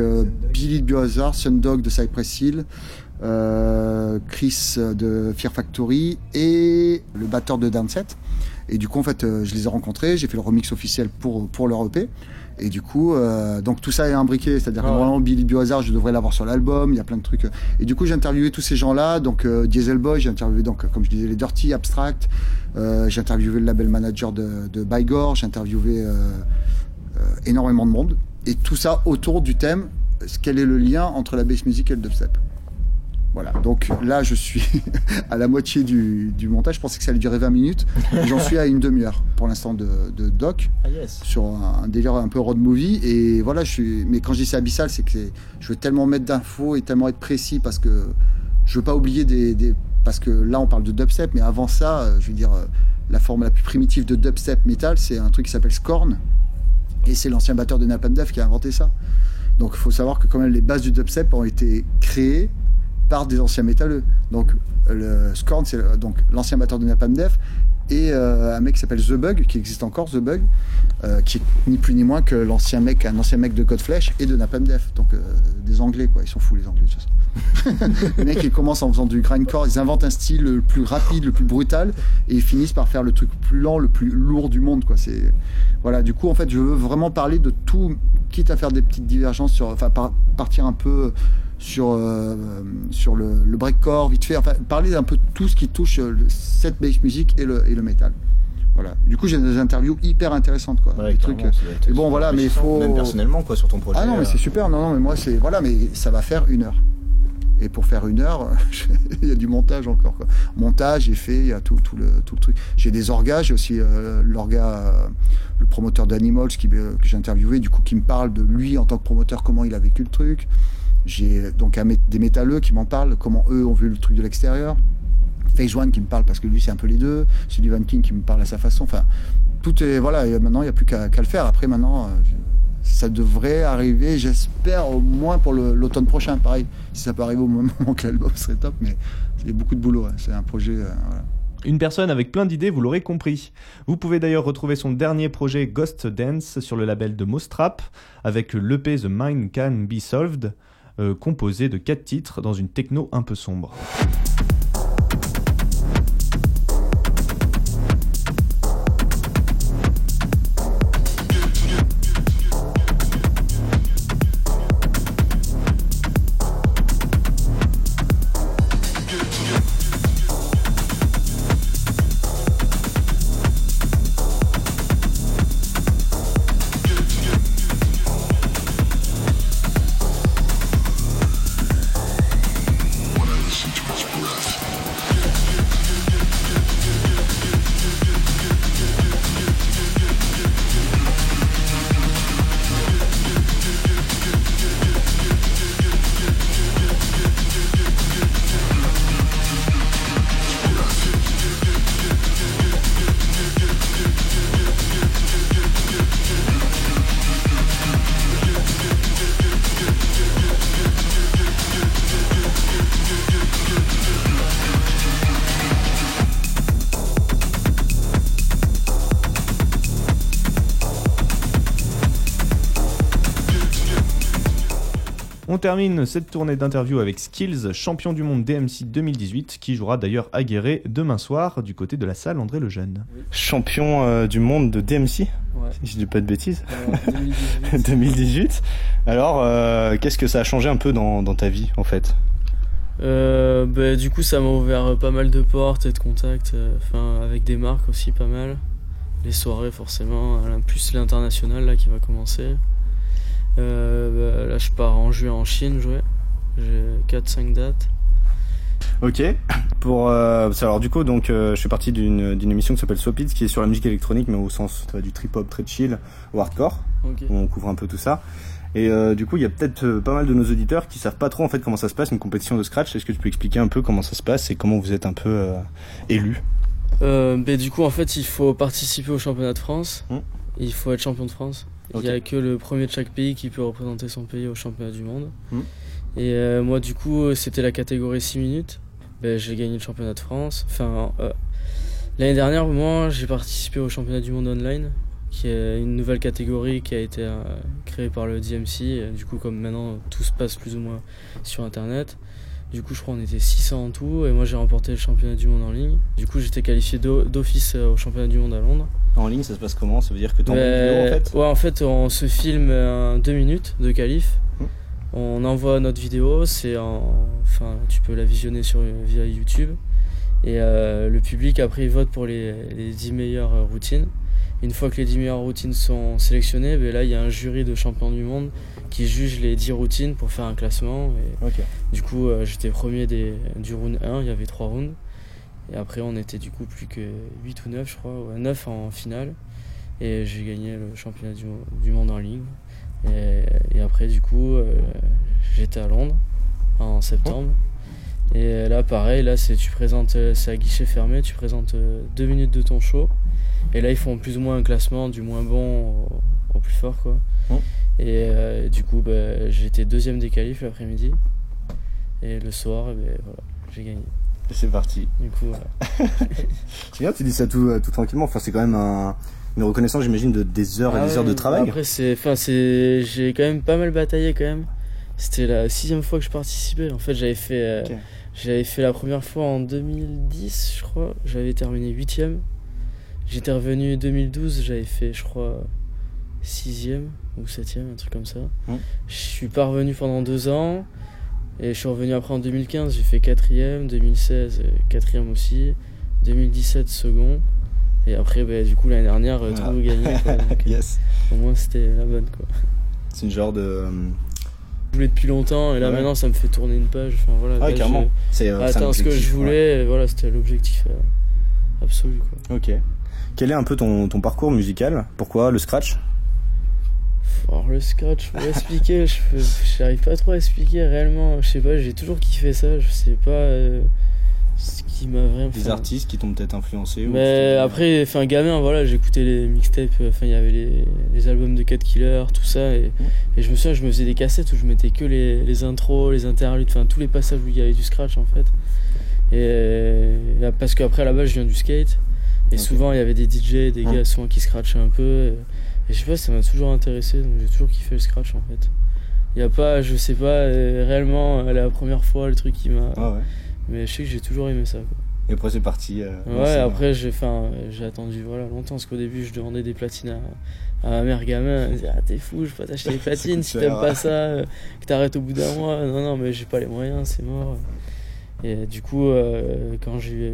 Billy de Biohazard, Sundog de Cypress Hill, euh, Chris de Fear Factory et le batteur de Downset. Et du coup, en fait, euh, je les ai rencontrés, j'ai fait le remix officiel pour, pour leur EP. Et du coup, euh, donc tout ça est imbriqué, c'est-à-dire que Ouais. normalement Billy Biohazard, je devrais l'avoir sur l'album, il y a plein de trucs. Et du coup, j'ai interviewé tous ces gens-là, donc euh, Diesel Boy, j'ai interviewé donc, comme je disais, les Dirty, Abstract, euh, j'ai interviewé le label manager de, de Bygore, j'ai interviewé euh, euh, énormément de monde. Et tout ça autour du thème, quel est le lien entre la bass music et le dubstep? Voilà, donc là je suis à la moitié du, du montage, je pensais que ça allait durer 20 minutes, j'en suis à une demi-heure pour l'instant de, de doc Ah yes. sur un, un délire un peu road movie. Et voilà je suis mais quand je dis c'est abyssal c'est que je veux tellement mettre d'infos et tellement être précis parce que je veux pas oublier des, des- parce que là on parle de dubstep mais avant ça euh, je veux dire euh, la forme la plus primitive de dubstep metal c'est un truc qui s'appelle Scorn. Et c'est l'ancien batteur de Napalm Death qui a inventé ça. Donc il faut savoir que quand même les bases du dubstep ont été créées par des anciens métalleux donc Scorn c'est donc l'ancien batteur de Napalm Death et euh, un mec qui s'appelle The Bug qui existe encore The Bug euh, qui est ni plus ni moins que l'ancien mec, un ancien mec de Godflesh et de Napalm Death. Donc euh, des Anglais, quoi. Ils sont fous, les Anglais, de façon. les mecs, ils commencent en faisant du grindcore, ils inventent un style le plus rapide, le plus brutal, et ils finissent par faire le truc plus lent, le plus lourd du monde, quoi. C'est voilà. Du coup, en fait, je veux vraiment parler de tout, quitte à faire des petites divergences sur, enfin, par- partir un peu sur euh, sur le, le breakcore vite fait, enfin, parler un peu de tout ce qui touche euh, le- cette bass music et le et le métal. Voilà. Du coup, j'ai des interviews hyper intéressantes, quoi. Ouais, des trucs. être Et bon, voilà, mais il faut- Même personnellement, quoi, sur ton projet. Ah non, mais euh, c'est super. Non, non, mais moi, c'est voilà, mais ça va faire une heure. Et pour faire une heure, il y a du montage encore. Quoi. Montage, j'ai fait, il y a tout, tout, le, tout le truc. J'ai des orgas, j'ai aussi euh, l'orga, euh, le promoteur d'Animals qui, euh, que j'ai interviewé, du coup, qui me parle de lui en tant que promoteur, comment il a vécu le truc. J'ai donc un mé- des métalleux qui m'en parlent, comment eux ont vu le truc de l'extérieur. Phase One qui me parle parce que lui, c'est un peu les deux. Sullivan King qui me parle à sa façon. Enfin, tout est. Voilà, maintenant, il n'y a plus qu'à le faire. Après, maintenant. euh, ça devrait arriver, j'espère, au moins pour l'automne prochain. Pareil, si ça peut arriver au moment que l'album serait top, mais a beaucoup de boulot. C'est un projet. euh. Une personne avec plein d'idées, vous l'aurez compris. Vous pouvez d'ailleurs retrouver son dernier projet Ghost Dance sur le label de Mostrap avec l'EP The Mind Can Be Solved, euh, composé de 4 titres dans une techno un peu sombre. On termine cette tournée d'interview avec Skills, champion du monde DMC 2018, qui jouera d'ailleurs à Guéret demain soir du côté de la salle André Lejeune. Champion euh, du monde de DMC, Ouais. si je dis pas de bêtises, Alors, 2018. 2018. Alors, euh, qu'est-ce que ça a changé un peu dans, dans ta vie en fait? Euh, bah, du coup, ça m'a ouvert pas mal de portes et de contacts, euh, enfin avec des marques aussi pas mal. Les soirées forcément, plus l'international là qui va commencer. Euh, bah, là, je pars en juin en Chine jouer. J'ai 4-5 dates. Ok. Pour euh, alors du coup donc euh, je fais partie d'une émission qui s'appelle Swapit qui est sur la musique électronique mais au sens vois, du trip hop très chill au hardcore où on couvre un peu tout ça. Et euh, du coup il y a peut-être pas mal de nos auditeurs qui savent pas trop en fait comment ça se passe une compétition de scratch. Est-ce que tu peux expliquer un peu comment ça se passe et comment vous êtes un peu élu Euh, ben, du coup, en fait, il faut participer au championnat de France. Hmm. Il faut être champion de France. Il n'y a que le premier de chaque pays qui peut représenter son pays au championnat du monde. Hmm. Et euh, moi, du coup, c'était la catégorie 6 minutes. Ben, j'ai gagné le championnat de France. Enfin, euh, l'année dernière, moi, j'ai participé au championnat du monde online, qui est une nouvelle catégorie qui a été euh, créée par le DMC. Et du coup, comme maintenant tout se passe plus ou moins sur Internet. Du coup, je crois qu'on était 600 en tout, et moi j'ai remporté le championnat du monde en ligne. Du coup, j'étais qualifié d'o- d'office euh, au championnat du monde à Londres. En ligne, ça se passe comment? Ça veut dire que tu Mais- vidéo en fait? Ouais, en fait, on se filme euh, deux minutes de qualif. Hmm. On envoie notre vidéo, c'est en... enfin, tu peux la visionner sur via YouTube. Et euh, le public après il vote pour les, les 10 meilleures euh, routines. Une fois que les 10 meilleures routines sont sélectionnées, ben là il y a un jury de champions du monde qui juge les 10 routines pour faire un classement. Et du coup, euh, j'étais premier des, du round 1, il y avait 3 rounds. Et après, on était du coup plus que 8 ou 9, je crois, ouais, 9 en finale. Et j'ai gagné le championnat du, du monde en ligne. Et, et après, du coup, euh, j'étais à Londres en septembre. Et là, pareil, là, c'est tu présentes, euh, c'est à guichet fermé, tu présentes deux minutes de ton show. Et là, ils font plus ou moins un classement du moins bon au, au plus fort, quoi. Et euh, du coup, bah, j'étais deuxième des qualifs l'après-midi. Et le soir, ben, voilà, j'ai gagné. Et C'est parti. Du coup, voilà. C'est bien, tu dis ça tout, euh, tout tranquillement. Enfin, c'est quand même un- une reconnaissance, j'imagine, de des heures et Ah des heures de travail. Après, c'est, enfin, c'est, j'ai quand même pas mal bataillé quand même. C'était la sixième fois que je participais. En fait, j'avais fait, euh, j'avais fait la première fois en 2010, je crois. J'avais terminé huitième. J'étais revenu 2012, j'avais fait, je crois, sixième ou septième, un truc comme ça. Mm. Je suis pas revenu pendant deux ans. Et je suis revenu après en 2015, j'ai fait quatrième, 2016, euh, quatrième aussi, 2017 second. Et après, bah, du coup, l'année dernière, euh, Voilà. tout gagné. quoi. Donc, euh, yes. au moins, c'était la bonne. Quoi. C'est une genre de. euh, Je voulais depuis longtemps, et là Ouais. maintenant, ça me fait tourner une page. Enfin, voilà, Ah, là, carrément. C'est euh, ce que je voulais, voilà, c'était l'objectif euh, absolu. Quoi. Ok. Quel est un peu ton, ton parcours musical? Pourquoi le scratch? Alors, le scratch, pour expliquer, je j'arrive pas trop à expliquer réellement. Je sais pas, j'ai toujours kiffé ça, je sais pas euh, ce qui m'a vraiment. Des artistes qui t'ont peut-être influencé ou Mais t'ont- après, enfin gamin, voilà, j'écoutais les mixtapes, euh, enfin il y avait les, les albums de Cat Killer, tout ça, et, et je me souviens, je me faisais des cassettes où je mettais que les, les intros, les interludes, enfin tous les passages où il y avait du scratch en fait. Et euh, parce qu'après à la base je viens du skate, et souvent il y avait des DJ, des Ouais. gars souvent qui scratchaient un peu, et, et je sais pas, ça m'a toujours intéressé, donc j'ai toujours kiffé le scratch en fait. Il a pas, je sais pas euh, réellement euh, la première fois le truc qui m'a. Ah ouais. Mais je sais que j'ai toujours aimé ça. quoi. Et après, c'est parti. euh, Ouais, après j'ai j'ai attendu voilà, longtemps parce qu'au début je demandais des platines à, à ma mère gamin. Elle me disait Ah, t'es fou, je peux pas t'acheter des platines si t'aimes pas ça, euh, que t'arrêtes au bout d'un mois. Non, non, mais j'ai pas les moyens, c'est mort. Et du coup, quand j'ai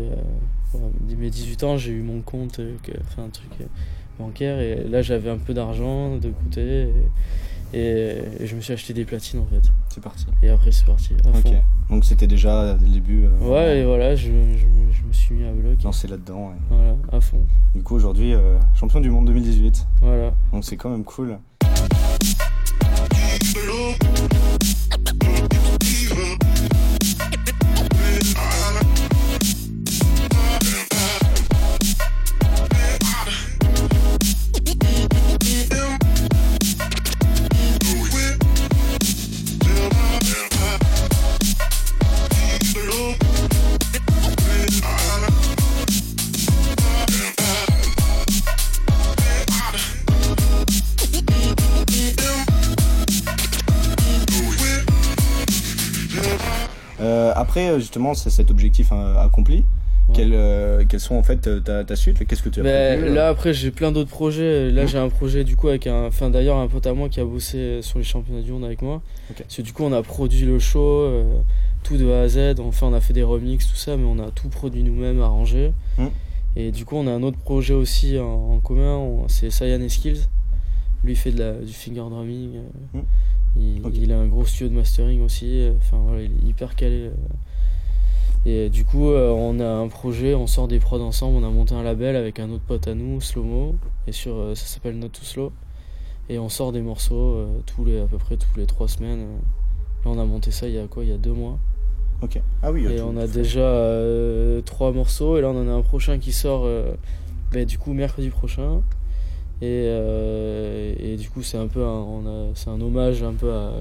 eu mes 18 ans, j'ai eu mon compte, enfin un truc bancaire, et là j'avais un peu d'argent de côté. Et, et- et je me suis acheté des platines en fait. C'est parti. Et après c'est parti. À Ok. fond. Donc c'était déjà dès le début. euh, Ouais, et voilà, je, je- je me suis mis à bloc. Lancé là-dedans. Voilà, à fond. Du coup, aujourd'hui, euh, champion du monde 2018. Voilà. Donc c'est quand même cool. Après, euh, justement, c'est cet objectif euh, accompli. Ouais. Quelles, euh, quelles sont en fait euh, ta, ta suite Qu'est-ce que tu as prévu, euh là après j'ai plein d'autres projets. Là Mhm. j'ai un projet du coup avec un, enfin d'ailleurs un pote à moi qui a bossé sur les championnats du monde avec moi. Ok. Parce que du coup on a produit le show, euh, tout de A à Z. Enfin on a fait des remixes tout ça, mais on a tout produit nous-mêmes, arrangé. Mhm. Et du coup on a un autre projet aussi en, en commun. C'est Cyan et Skills. Lui fait de la, du finger drumming. euh, Mhm. Il, a un gros studio de mastering aussi. euh, Enfin voilà il est hyper calé. euh. Et du coup, euh, on a un projet, on sort des prods ensemble, on a monté un label avec un autre pote à nous, Slowmo, et sur, euh, ça s'appelle Not Too Slow. Et on sort des morceaux euh, tous les, à peu près tous les trois semaines. euh. Là, on a monté ça il y a quoi Il y a deux mois. Ok. Ah oui. Et on a déjà euh, trois morceaux et là on en a un prochain qui sort euh, ben, du coup mercredi prochain. Et, euh, et du coup c'est un peu un, on a, c'est un hommage un peu à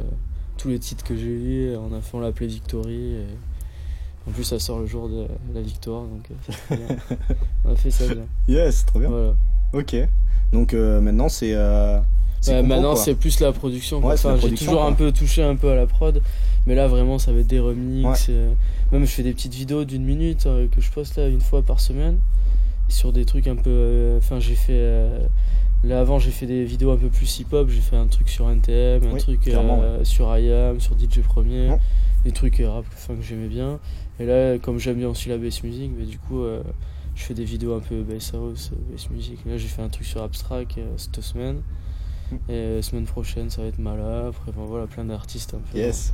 tous les titres que j'ai eu. On a fait on l'a appelé Victory. Et en plus ça sort le jour de la victoire donc euh, c'est trop bien. on a fait ça bien. Yes, trop bien. Voilà. Ok. Donc euh, maintenant c'est. Euh, Ouais, compos, maintenant c'est plus la production. Ouais, Enfin, j'ai toujours quoi. un peu touché un peu à la prod, mais là vraiment ça va être des remixes. euh, Même je fais des petites vidéos d'une minute que je poste là une fois par semaine sur des trucs un peu. euh, Enfin j'ai fait. euh, Là avant j'ai fait des vidéos un peu plus hip-hop, j'ai fait un truc sur NTM, un Oui, truc euh, sur IAM, sur DJ Premier, Ouais. des trucs rap enfin, que j'aimais bien. Et là comme j'aime bien aussi la bass music, mais du coup euh, je fais des vidéos un peu bass house, bass music. Là j'ai fait un truc sur Abstract euh, cette semaine. Et euh, semaine prochaine ça va être Mala, après enfin, voilà plein d'artistes un peu. Yes.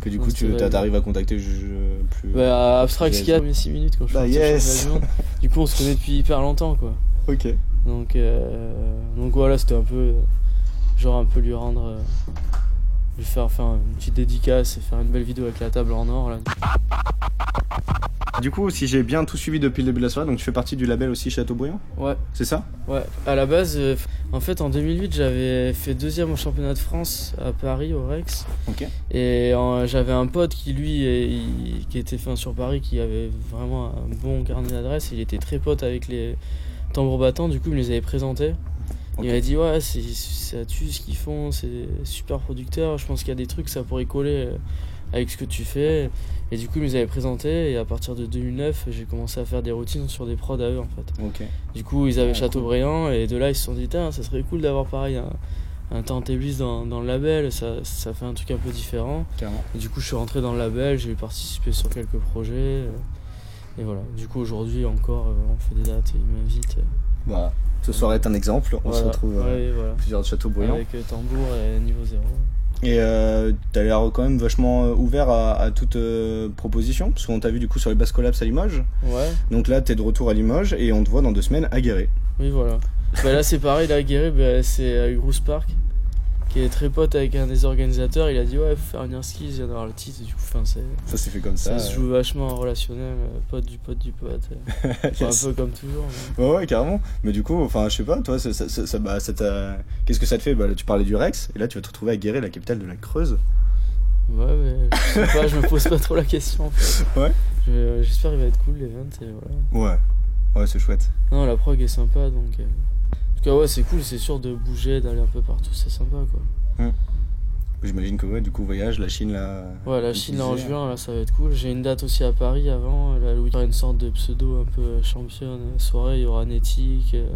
Que du coup tu t'arrives à contacter je, je- plus. Bah, Abstract y a, mais 6 minutes quand je Bah, yes. du coup on se connaît depuis hyper longtemps quoi. Ok. Donc, euh, donc voilà, c'était un peu. genre un peu lui rendre. euh, lui faire faire une petite dédicace et faire une belle vidéo avec la table en or là. Du coup, si j'ai bien tout suivi depuis le début de la soirée, donc tu fais partie du label aussi Châteaubriand, Ouais, c'est ça? Ouais. À la base, euh, en fait en 2008, j'avais fait deuxième au championnat de France à Paris au Rex. Ok. Et euh, j'avais un pote qui lui, il- qui était fin sur Paris, qui avait vraiment un bon carnet d'adresses. Il était très pote avec les tambours battants, du coup il me les avait présentés. Il m'a dit ouais c'est ça tue ce qu'ils font, c'est super producteur, je pense qu'il y a des trucs ça pourrait coller euh, avec ce que tu fais. Et du coup il me les avait présentés et à partir de 2009 j'ai commencé à faire des routines sur des prods à eux en fait. Ok. Du coup ils avaient Ouais, Chateaubriand et de là ils se sont dit ça serait cool d'avoir pareil un, un dans, dans le label, ça, ça fait un truc un peu différent. Carrément. Et du coup, je suis rentré dans le label, j'ai participé sur quelques projets. euh, Et voilà. Du coup, aujourd'hui encore, euh, on fait des dates et ils m'invitent. Euh, Bah, ce soir est un exemple. On se voilà. retrouve euh, Ouais, voilà. plusieurs de Châteaubriand. Avec euh, tambour et niveau zéro. Et euh, t'as l'air quand même vachement euh, ouvert à, à toute euh, proposition, parce qu'on t'a vu du coup sur les Bass Collapse à Limoges. Ouais, Donc là, t'es de retour à Limoges et on te voit dans deux semaines à Guéret. oui, voilà. bah, là, c'est pareil, là, Guéry, bah, c'est à Bruce Park, qui est très pote avec un des organisateurs. Il a dit, ouais, faut faire une skis, il vient d'avoir le titre. Et du coup, enfin, c'est. Ça s'est fait comme ça. Ça se joue vachement en relationnel, euh, pote du pote du pote. euh. Yes. Un peu comme toujours. mais- Ouais, ouais, carrément. Mais du coup, enfin, je sais pas, toi, ça, ça, ça, bah, qu'est-ce que ça te fait? Bah, là, Tu parlais du Rex, et là, tu vas te retrouver à Guéret, la capitale de la Creuse. Ouais, mais je sais pas, je me pose pas trop la question en fait. Ouais. Je- J'espère qu'il va être cool l'event et voilà. Ouais. Ouais, c'est chouette. Non, la prog est sympa donc. euh, tout cas, ouais, c'est cool, c'est sûr de bouger, d'aller un peu partout, c'est sympa quoi. J'imagine que, ouais, du coup, voyage, la Chine, là. Ouais, la Chine en disais. juin, là ça va être cool. J'ai une date aussi à Paris avant, là où il y aura une sorte de pseudo un peu championne soirée. Il y aura Netic, euh,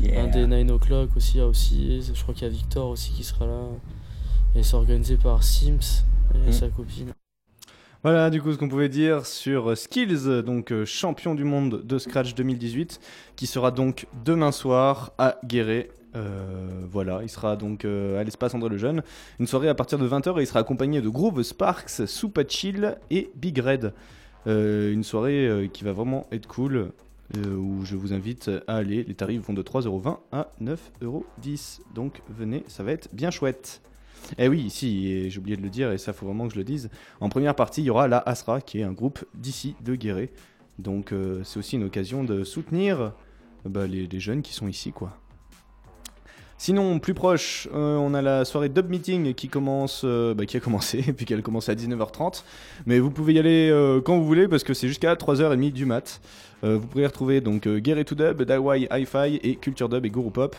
Yeah. un des 9 o'clock aussi, là aussi. Je crois qu'il y a Victor aussi qui sera là. Et c'est organisé par Sims et Mm. sa copine. Voilà, du coup, ce qu'on pouvait dire sur Skills, donc euh, champion du monde de Scratch 2018, qui sera donc demain soir à Guéret. Euh, voilà, il sera donc euh, à l'espace André le Jeune. Une soirée à partir de 20h et il sera accompagné de Groove Sparks, Super Chill et Big Red. Euh, une soirée euh, qui va vraiment être cool, euh, où je vous invite à aller. Les tarifs vont de 3,20€ à 9,10€. Donc venez, ça va être bien chouette. Eh oui, si, j'ai oublié de le dire, et ça faut vraiment que je le dise. En première partie, il y aura la Asra, qui est un groupe d'ici, de Guéret. Donc euh, c'est aussi une occasion de soutenir bah, les, jeunes qui sont ici, quoi. Sinon, plus proche, euh, on a la soirée Dub Meeting qui commence, euh, bah, qui a commencé, puis qu'elle commence à 19h30. Mais vous pouvez y aller euh, quand vous voulez, parce que c'est jusqu'à 3h30 du mat. Vous pourrez retrouver donc Guéret to Dub, Dawai Hi-Fi et Culture Dub et Guru Pop.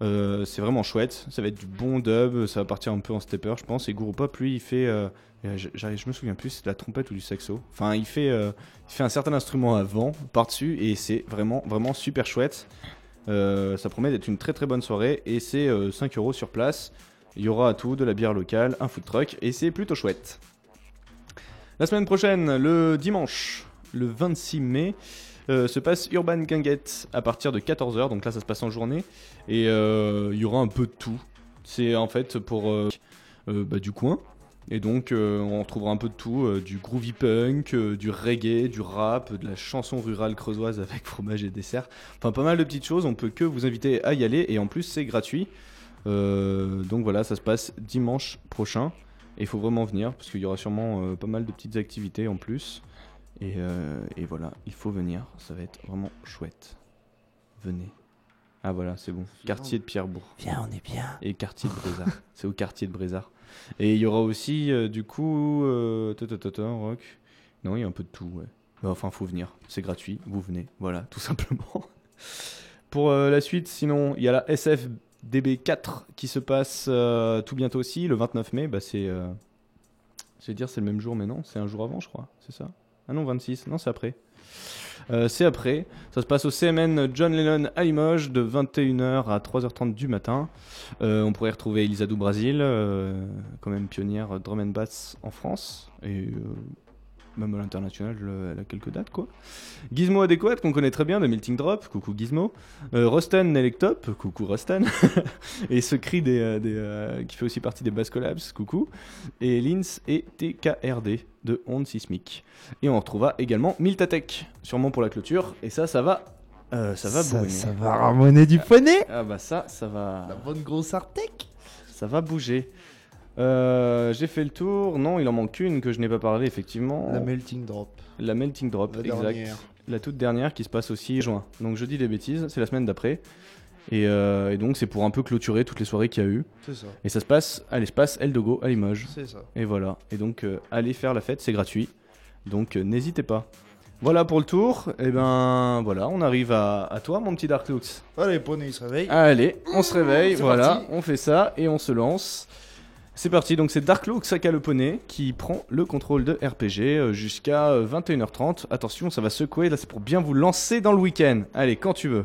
Euh, c'est vraiment chouette, ça va être du bon dub, ça va partir un peu en stepper, je pense. Et Guru Pop, lui, il fait. euh, je, me souviens plus, c'est de la trompette ou du saxo. Enfin, il fait, euh, il fait un certain instrument avant, par-dessus, et c'est vraiment, vraiment super chouette. Ça promet d'être une très très bonne soirée, et c'est euh, 5 euros sur place. Il y aura à tout, de la bière locale, un food truck, et c'est plutôt chouette. La semaine prochaine, le dimanche, le 26 mai, euh, se passe Urban Ganget à partir de 14h, donc là ça se passe en journée, et euh, il y aura un peu de tout. C'est en fait pour euh, euh, bah, du coin, et donc euh, on retrouvera un peu de tout, euh, du groovy punk, euh, du reggae, du rap, de la chanson rurale creusoise avec fromage et dessert, enfin pas mal de petites choses, on peut que vous inviter à y aller, et en plus c'est gratuit. Euh, donc voilà, ça se passe dimanche prochain. Et il faut vraiment venir parce qu'il y aura sûrement euh, pas mal de petites activités en plus. Et, euh, et voilà, il faut venir. Ça va être vraiment chouette. Venez. Ah voilà, c'est bon. Quartier de Pierrebourg. Viens, on est bien. Et quartier de Brézard. c'est au quartier de Brézard. Et il y aura aussi, euh, du coup, euh, ta, ta, ta, ta, rock. Non, il y a un peu de tout, ouais. Enfin, faut venir. C'est gratuit. Vous venez. Voilà, tout simplement. Pour euh, la suite, sinon, il y a la SFDB4 qui se passe euh, tout bientôt aussi, le 29 mai. Bah, c'est. euh, je vais dire, c'est le même jour, mais non, c'est un jour avant, je crois. C'est ça? Ah non, 26. Non, c'est après. Euh, c'est après. Ça se passe au CMN John Lennon à Limoges de 21h à 3h30 du matin. Euh, on pourrait retrouver Elisa Brasil, euh, quand même pionnière drum and bass en France. Même à l'international, elle a quelques dates quoi. Gizmo Adéquate, qu'on connaît très bien de Melting Drop, coucou Gizmo. Euh, Rustan Electop, coucou Rustan. et ce cri des, euh, des, euh, qui fait aussi partie des Bass Collabs, coucou. Et Lins et TKRD de Onde Sismic. Et on retrouvera également Miltatech, sûrement pour la clôture. Et ça, ça va. euh, ça va ça, ça va ramoner du poney. Ah bah ça, ça va. La bonne grosse Artec. Ça va bouger. Euh, J'ai fait le tour. Non, il en manque une que je n'ai pas parlé, effectivement. La melting drop. La Melting Drop, La exact. dernière. La toute dernière qui se passe aussi juin. Donc je dis des bêtises, c'est la semaine d'après. Et, euh, et donc c'est pour un peu clôturer toutes les soirées qu'il y a eu. C'est ça. Et ça se passe à l'espace Eldogo à Limoges. C'est ça. Et voilà. Et donc euh, allez faire la fête, c'est gratuit. Donc n'hésitez pas. Voilà pour le tour. Et ben voilà, on arrive à, à toi mon petit Dark Lux. Allez, poney, il se réveille. Allez, on se réveille, voilà, parti. on fait ça et on se lance. C'est parti, donc c'est Dark Saka le poney qui prend le contrôle de RPG euh, jusqu'à euh, 21h30. Attention, ça va secouer, là c'est pour bien vous lancer dans le week-end. Allez, quand tu veux.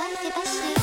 Réveille-toi et fais pas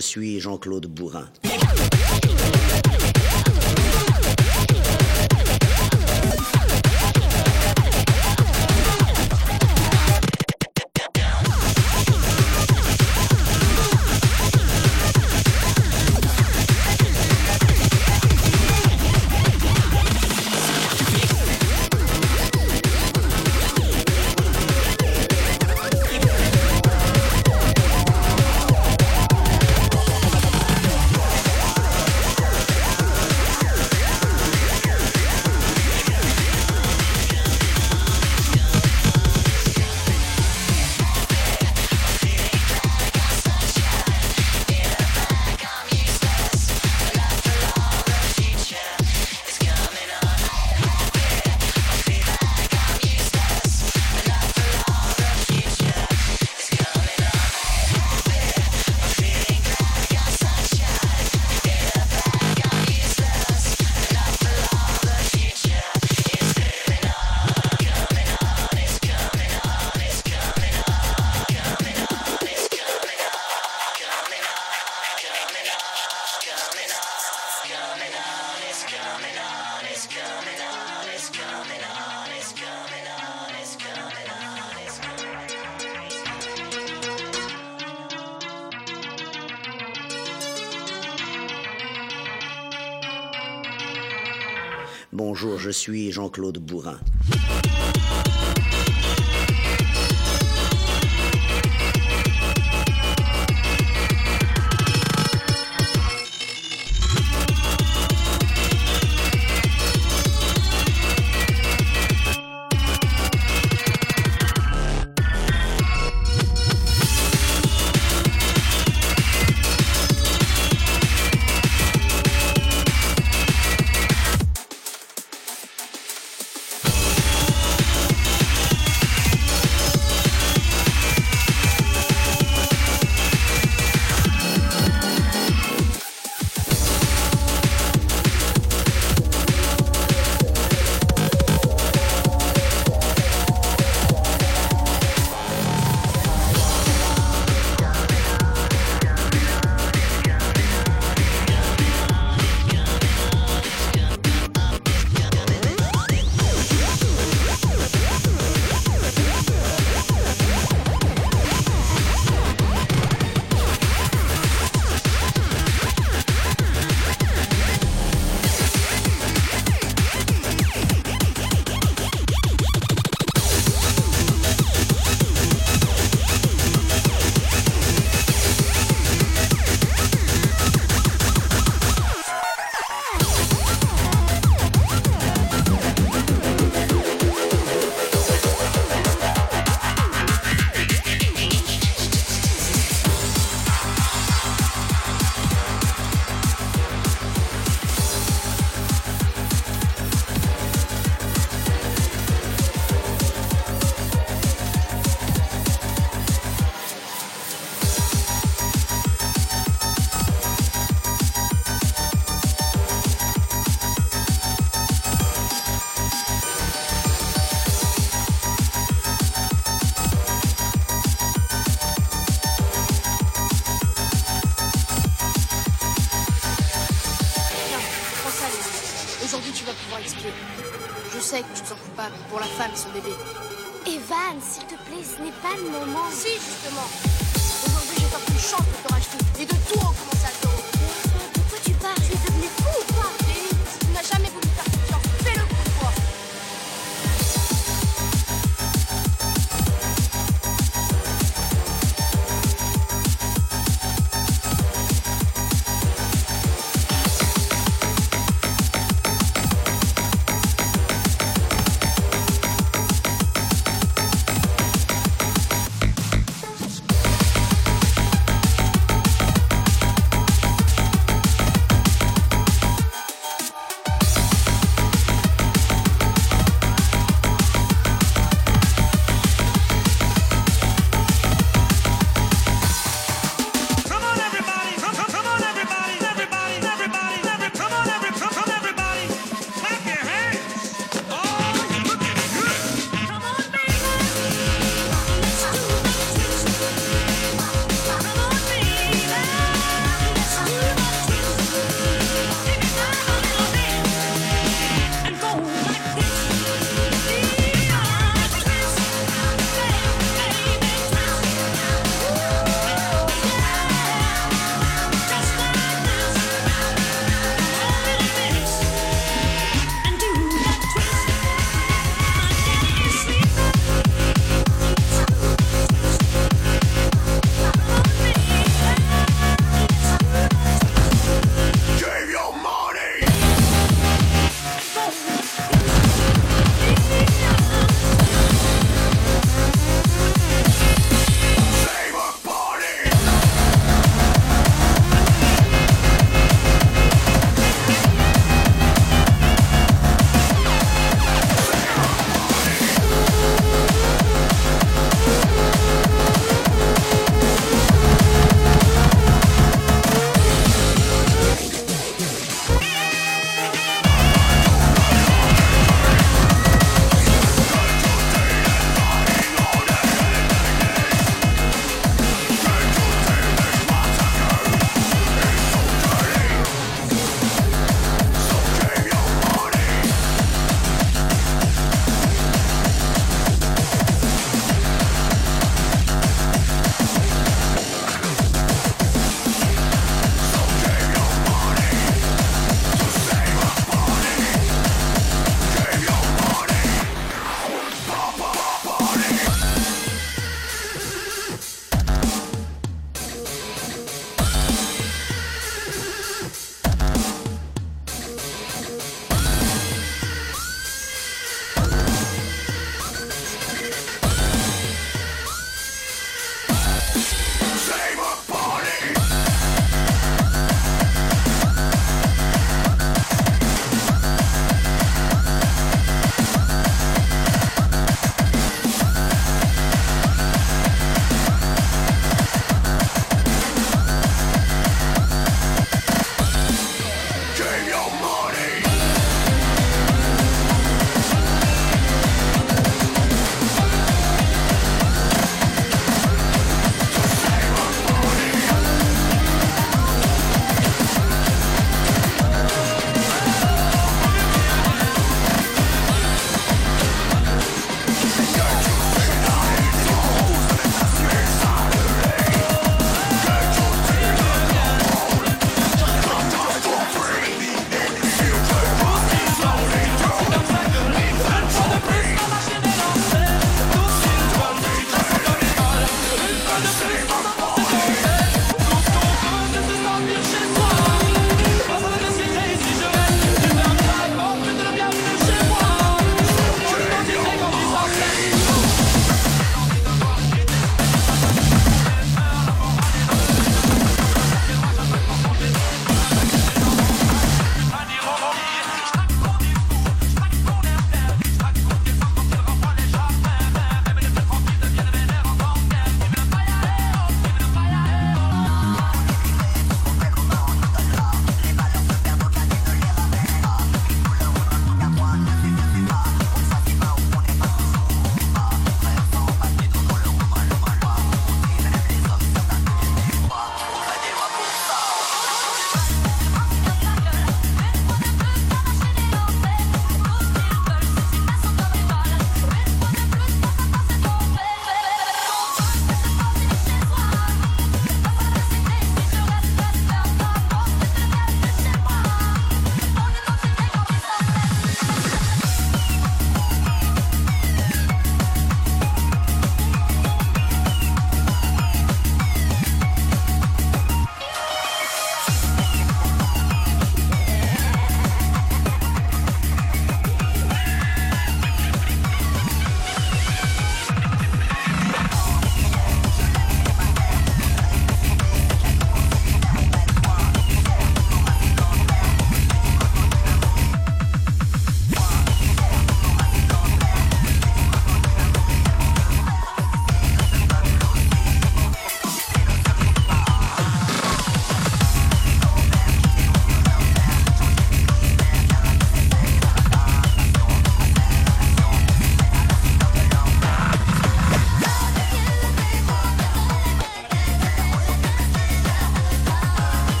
je suis Jean-Claude Bourrin. Suis Jean-Claude Bourrin.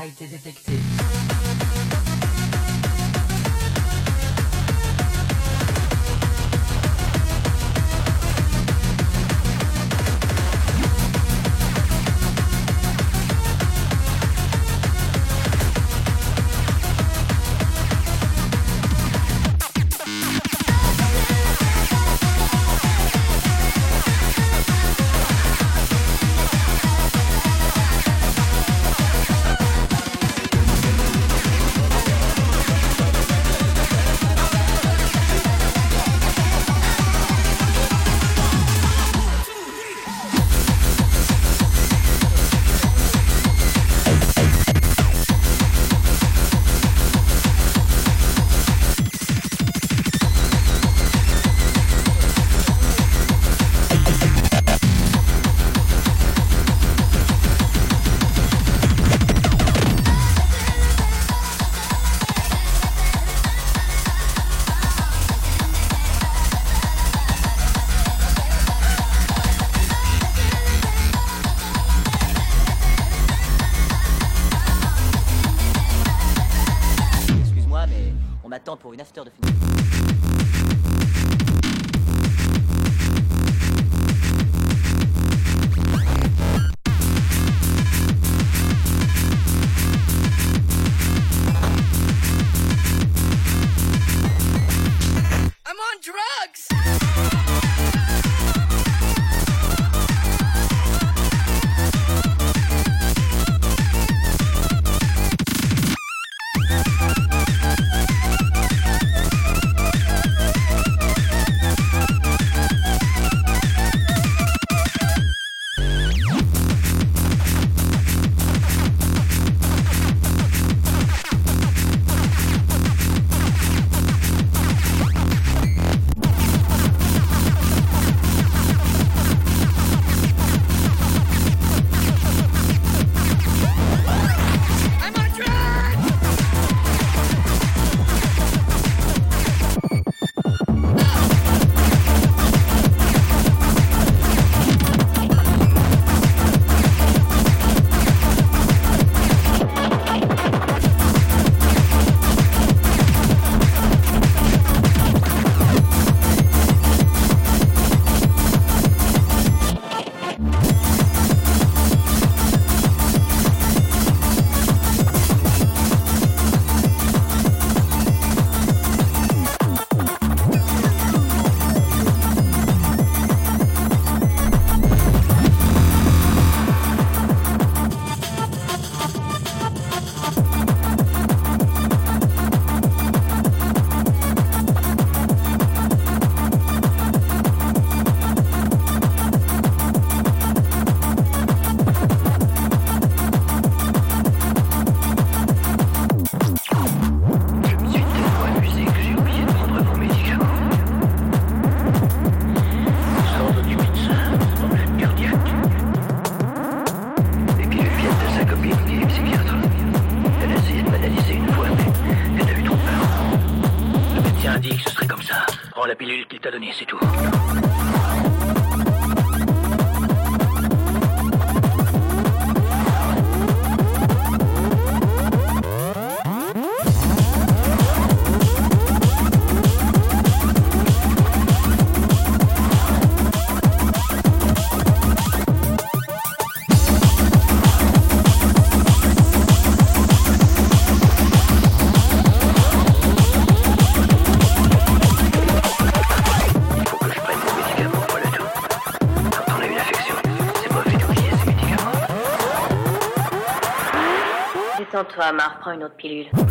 炊いて出てきて master de. Attention toi, Amar, prends une autre pilule.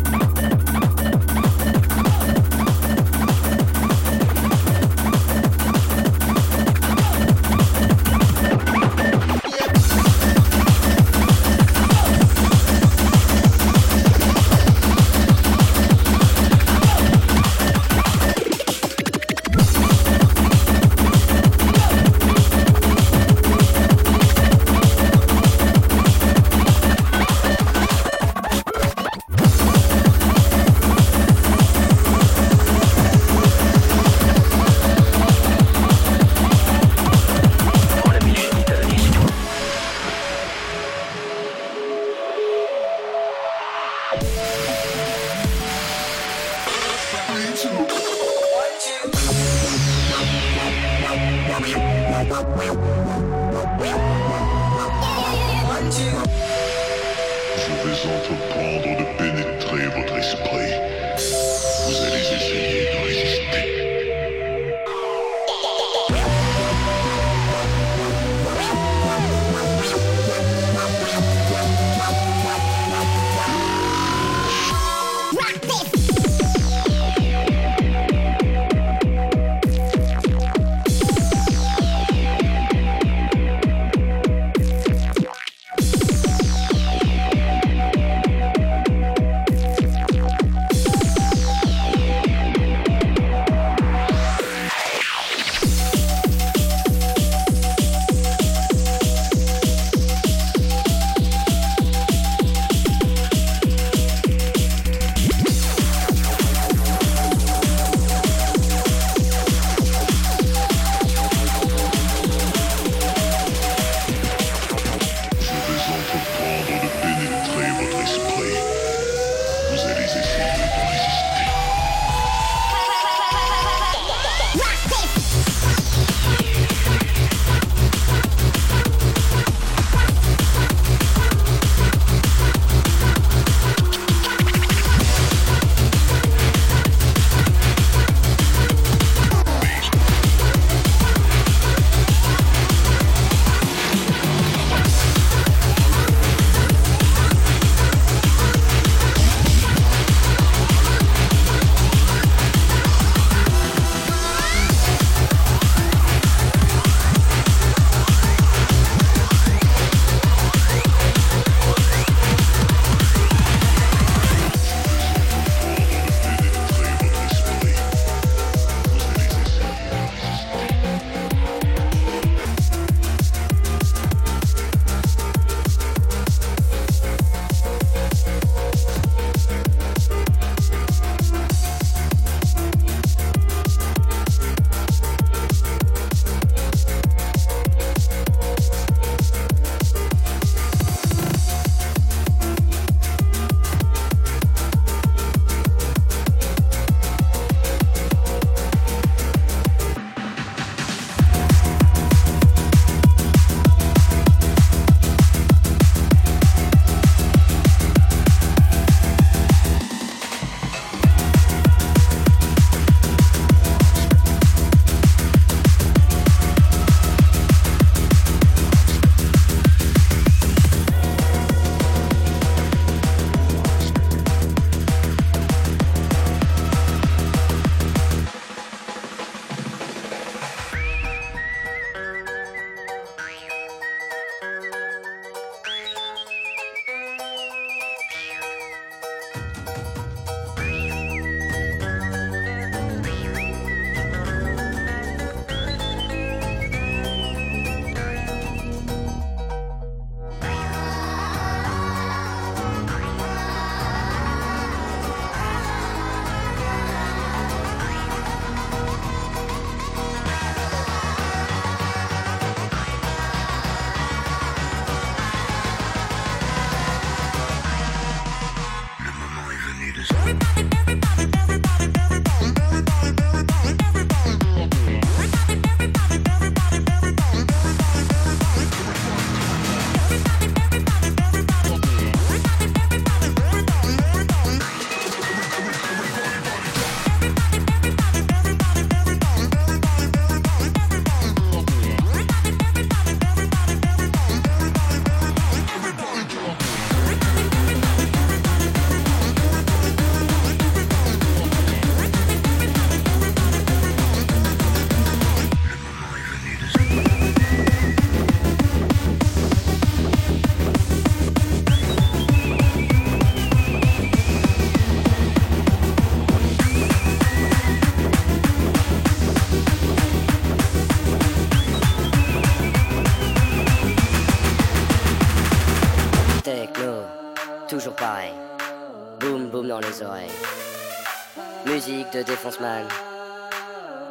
de défonce mal.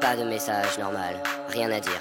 Pas de message normal, rien à dire.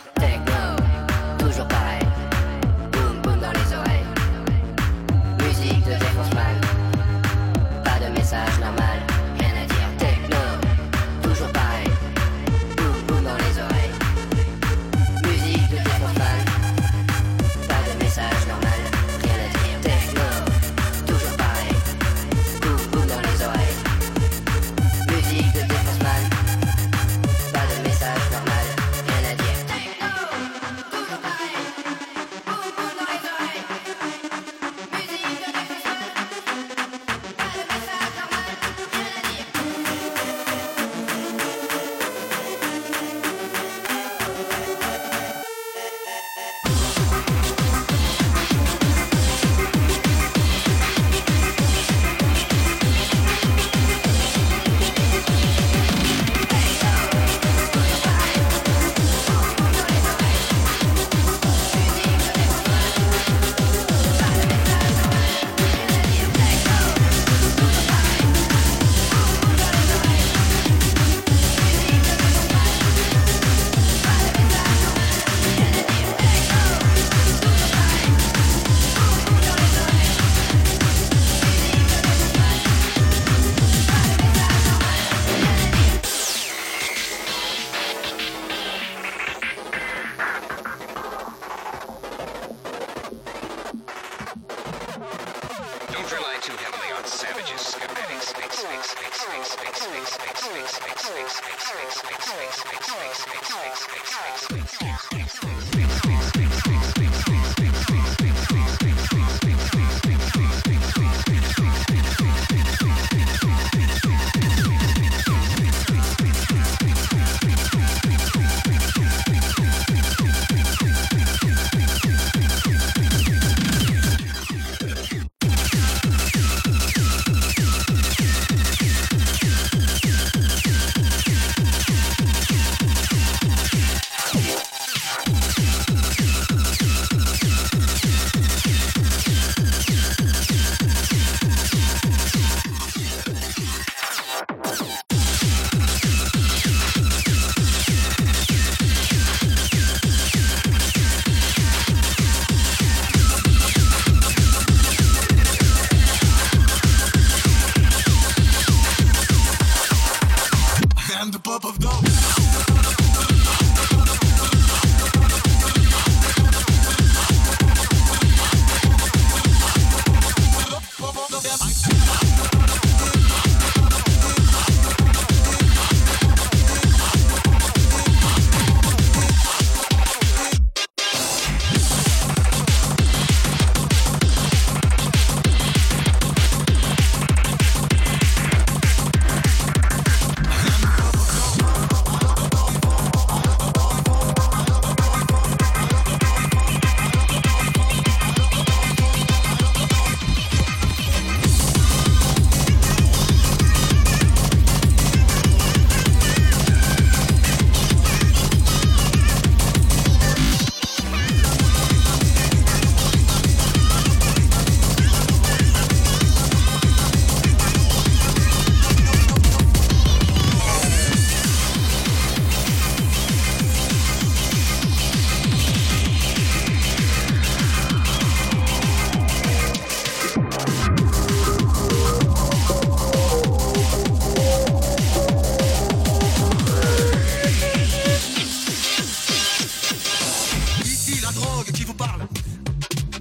Parle.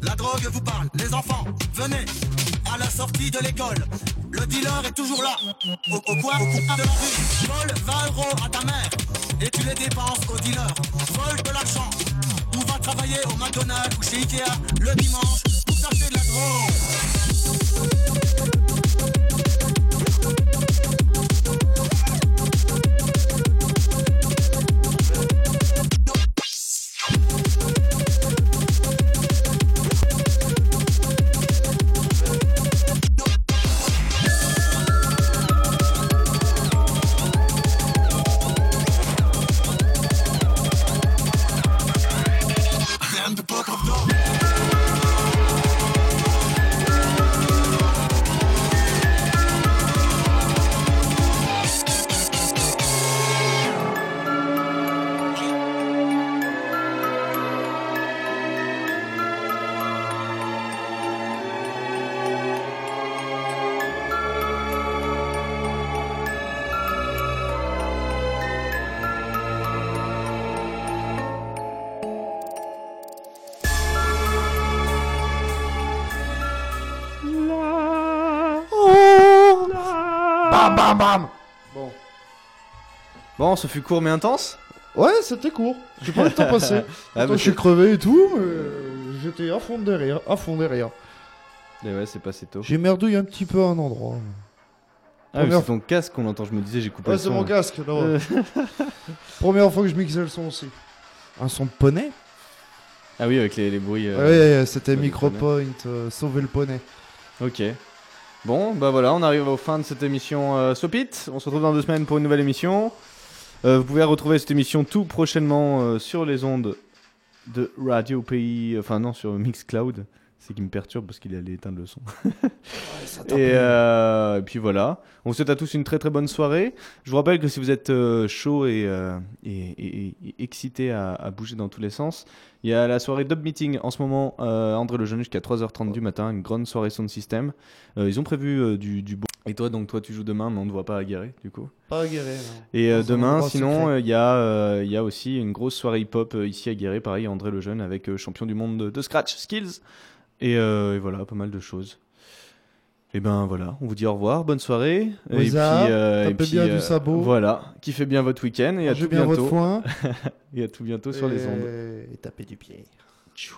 La drogue vous parle. Les enfants, venez à la sortie de l'école. Le dealer est toujours là. Au, au coin de la rue. Vole 20 euros à ta mère et tu les dépenses au dealer. Vole de l'argent. Ou va travailler au McDonald's ou chez Ikea le dimanche pour t'acheter de la drogue. Bam Bon. Bon, ce fut court mais intense? Ouais, c'était court. J'ai pas le temps passé. Ah, je suis c'est- crevé et tout, mais euh, j'étais à fond derrière, à fond derrière. Et ouais, c'est passé tôt. J'ai merdouillé un petit peu à un endroit. Ah, mais Première c'est ton casque qu'on entend, je me disais, j'ai coupé Ouais, le c'est son. mon casque, là. Euh, Première fois que je mixais le son aussi. Un son de poney? Ah oui, avec les, les bruits. euh, Ouais, c'était Micropoint, euh, sauver le poney. Ok. Bon, bah voilà, on arrive au fin de cette émission euh, Sopit. On se retrouve dans deux semaines pour une nouvelle émission. Euh, vous pouvez retrouver cette émission tout prochainement euh, sur les ondes de Radio Pays, enfin non, sur Mixcloud. C'est qui me perturbe parce qu'il allait éteindre le son. et, euh, et puis voilà. On vous souhaite à tous une très très bonne soirée. Je vous rappelle que si vous êtes euh, chaud et, euh, et, et- et excité à, à bouger dans tous les sens, il y a la soirée Dub Meeting en ce moment, euh, André Lejeune jusqu'à 3h30 du matin, une grande soirée sound system. Euh, ils ont prévu du, du beau. Et toi, donc toi tu joues demain, mais on ne voit pas à Guéret du coup. Pas à Guéret, non. Et euh, demain, sinon, il y, a, euh, y a aussi une grosse soirée hip-hop ici à Guéret, pareil, André Lejeune avec euh, champion du monde de, de Scratch Skills. Et, euh, et voilà, pas mal de choses. Et ben voilà, on vous dit au revoir, bonne soirée. Et puis, bien du sabot. Voilà, kiffez bien votre week-end et à Mangez tout bien bientôt. votre foin. et à tout bientôt sur les ondes. Et tapez du pied. Tchou.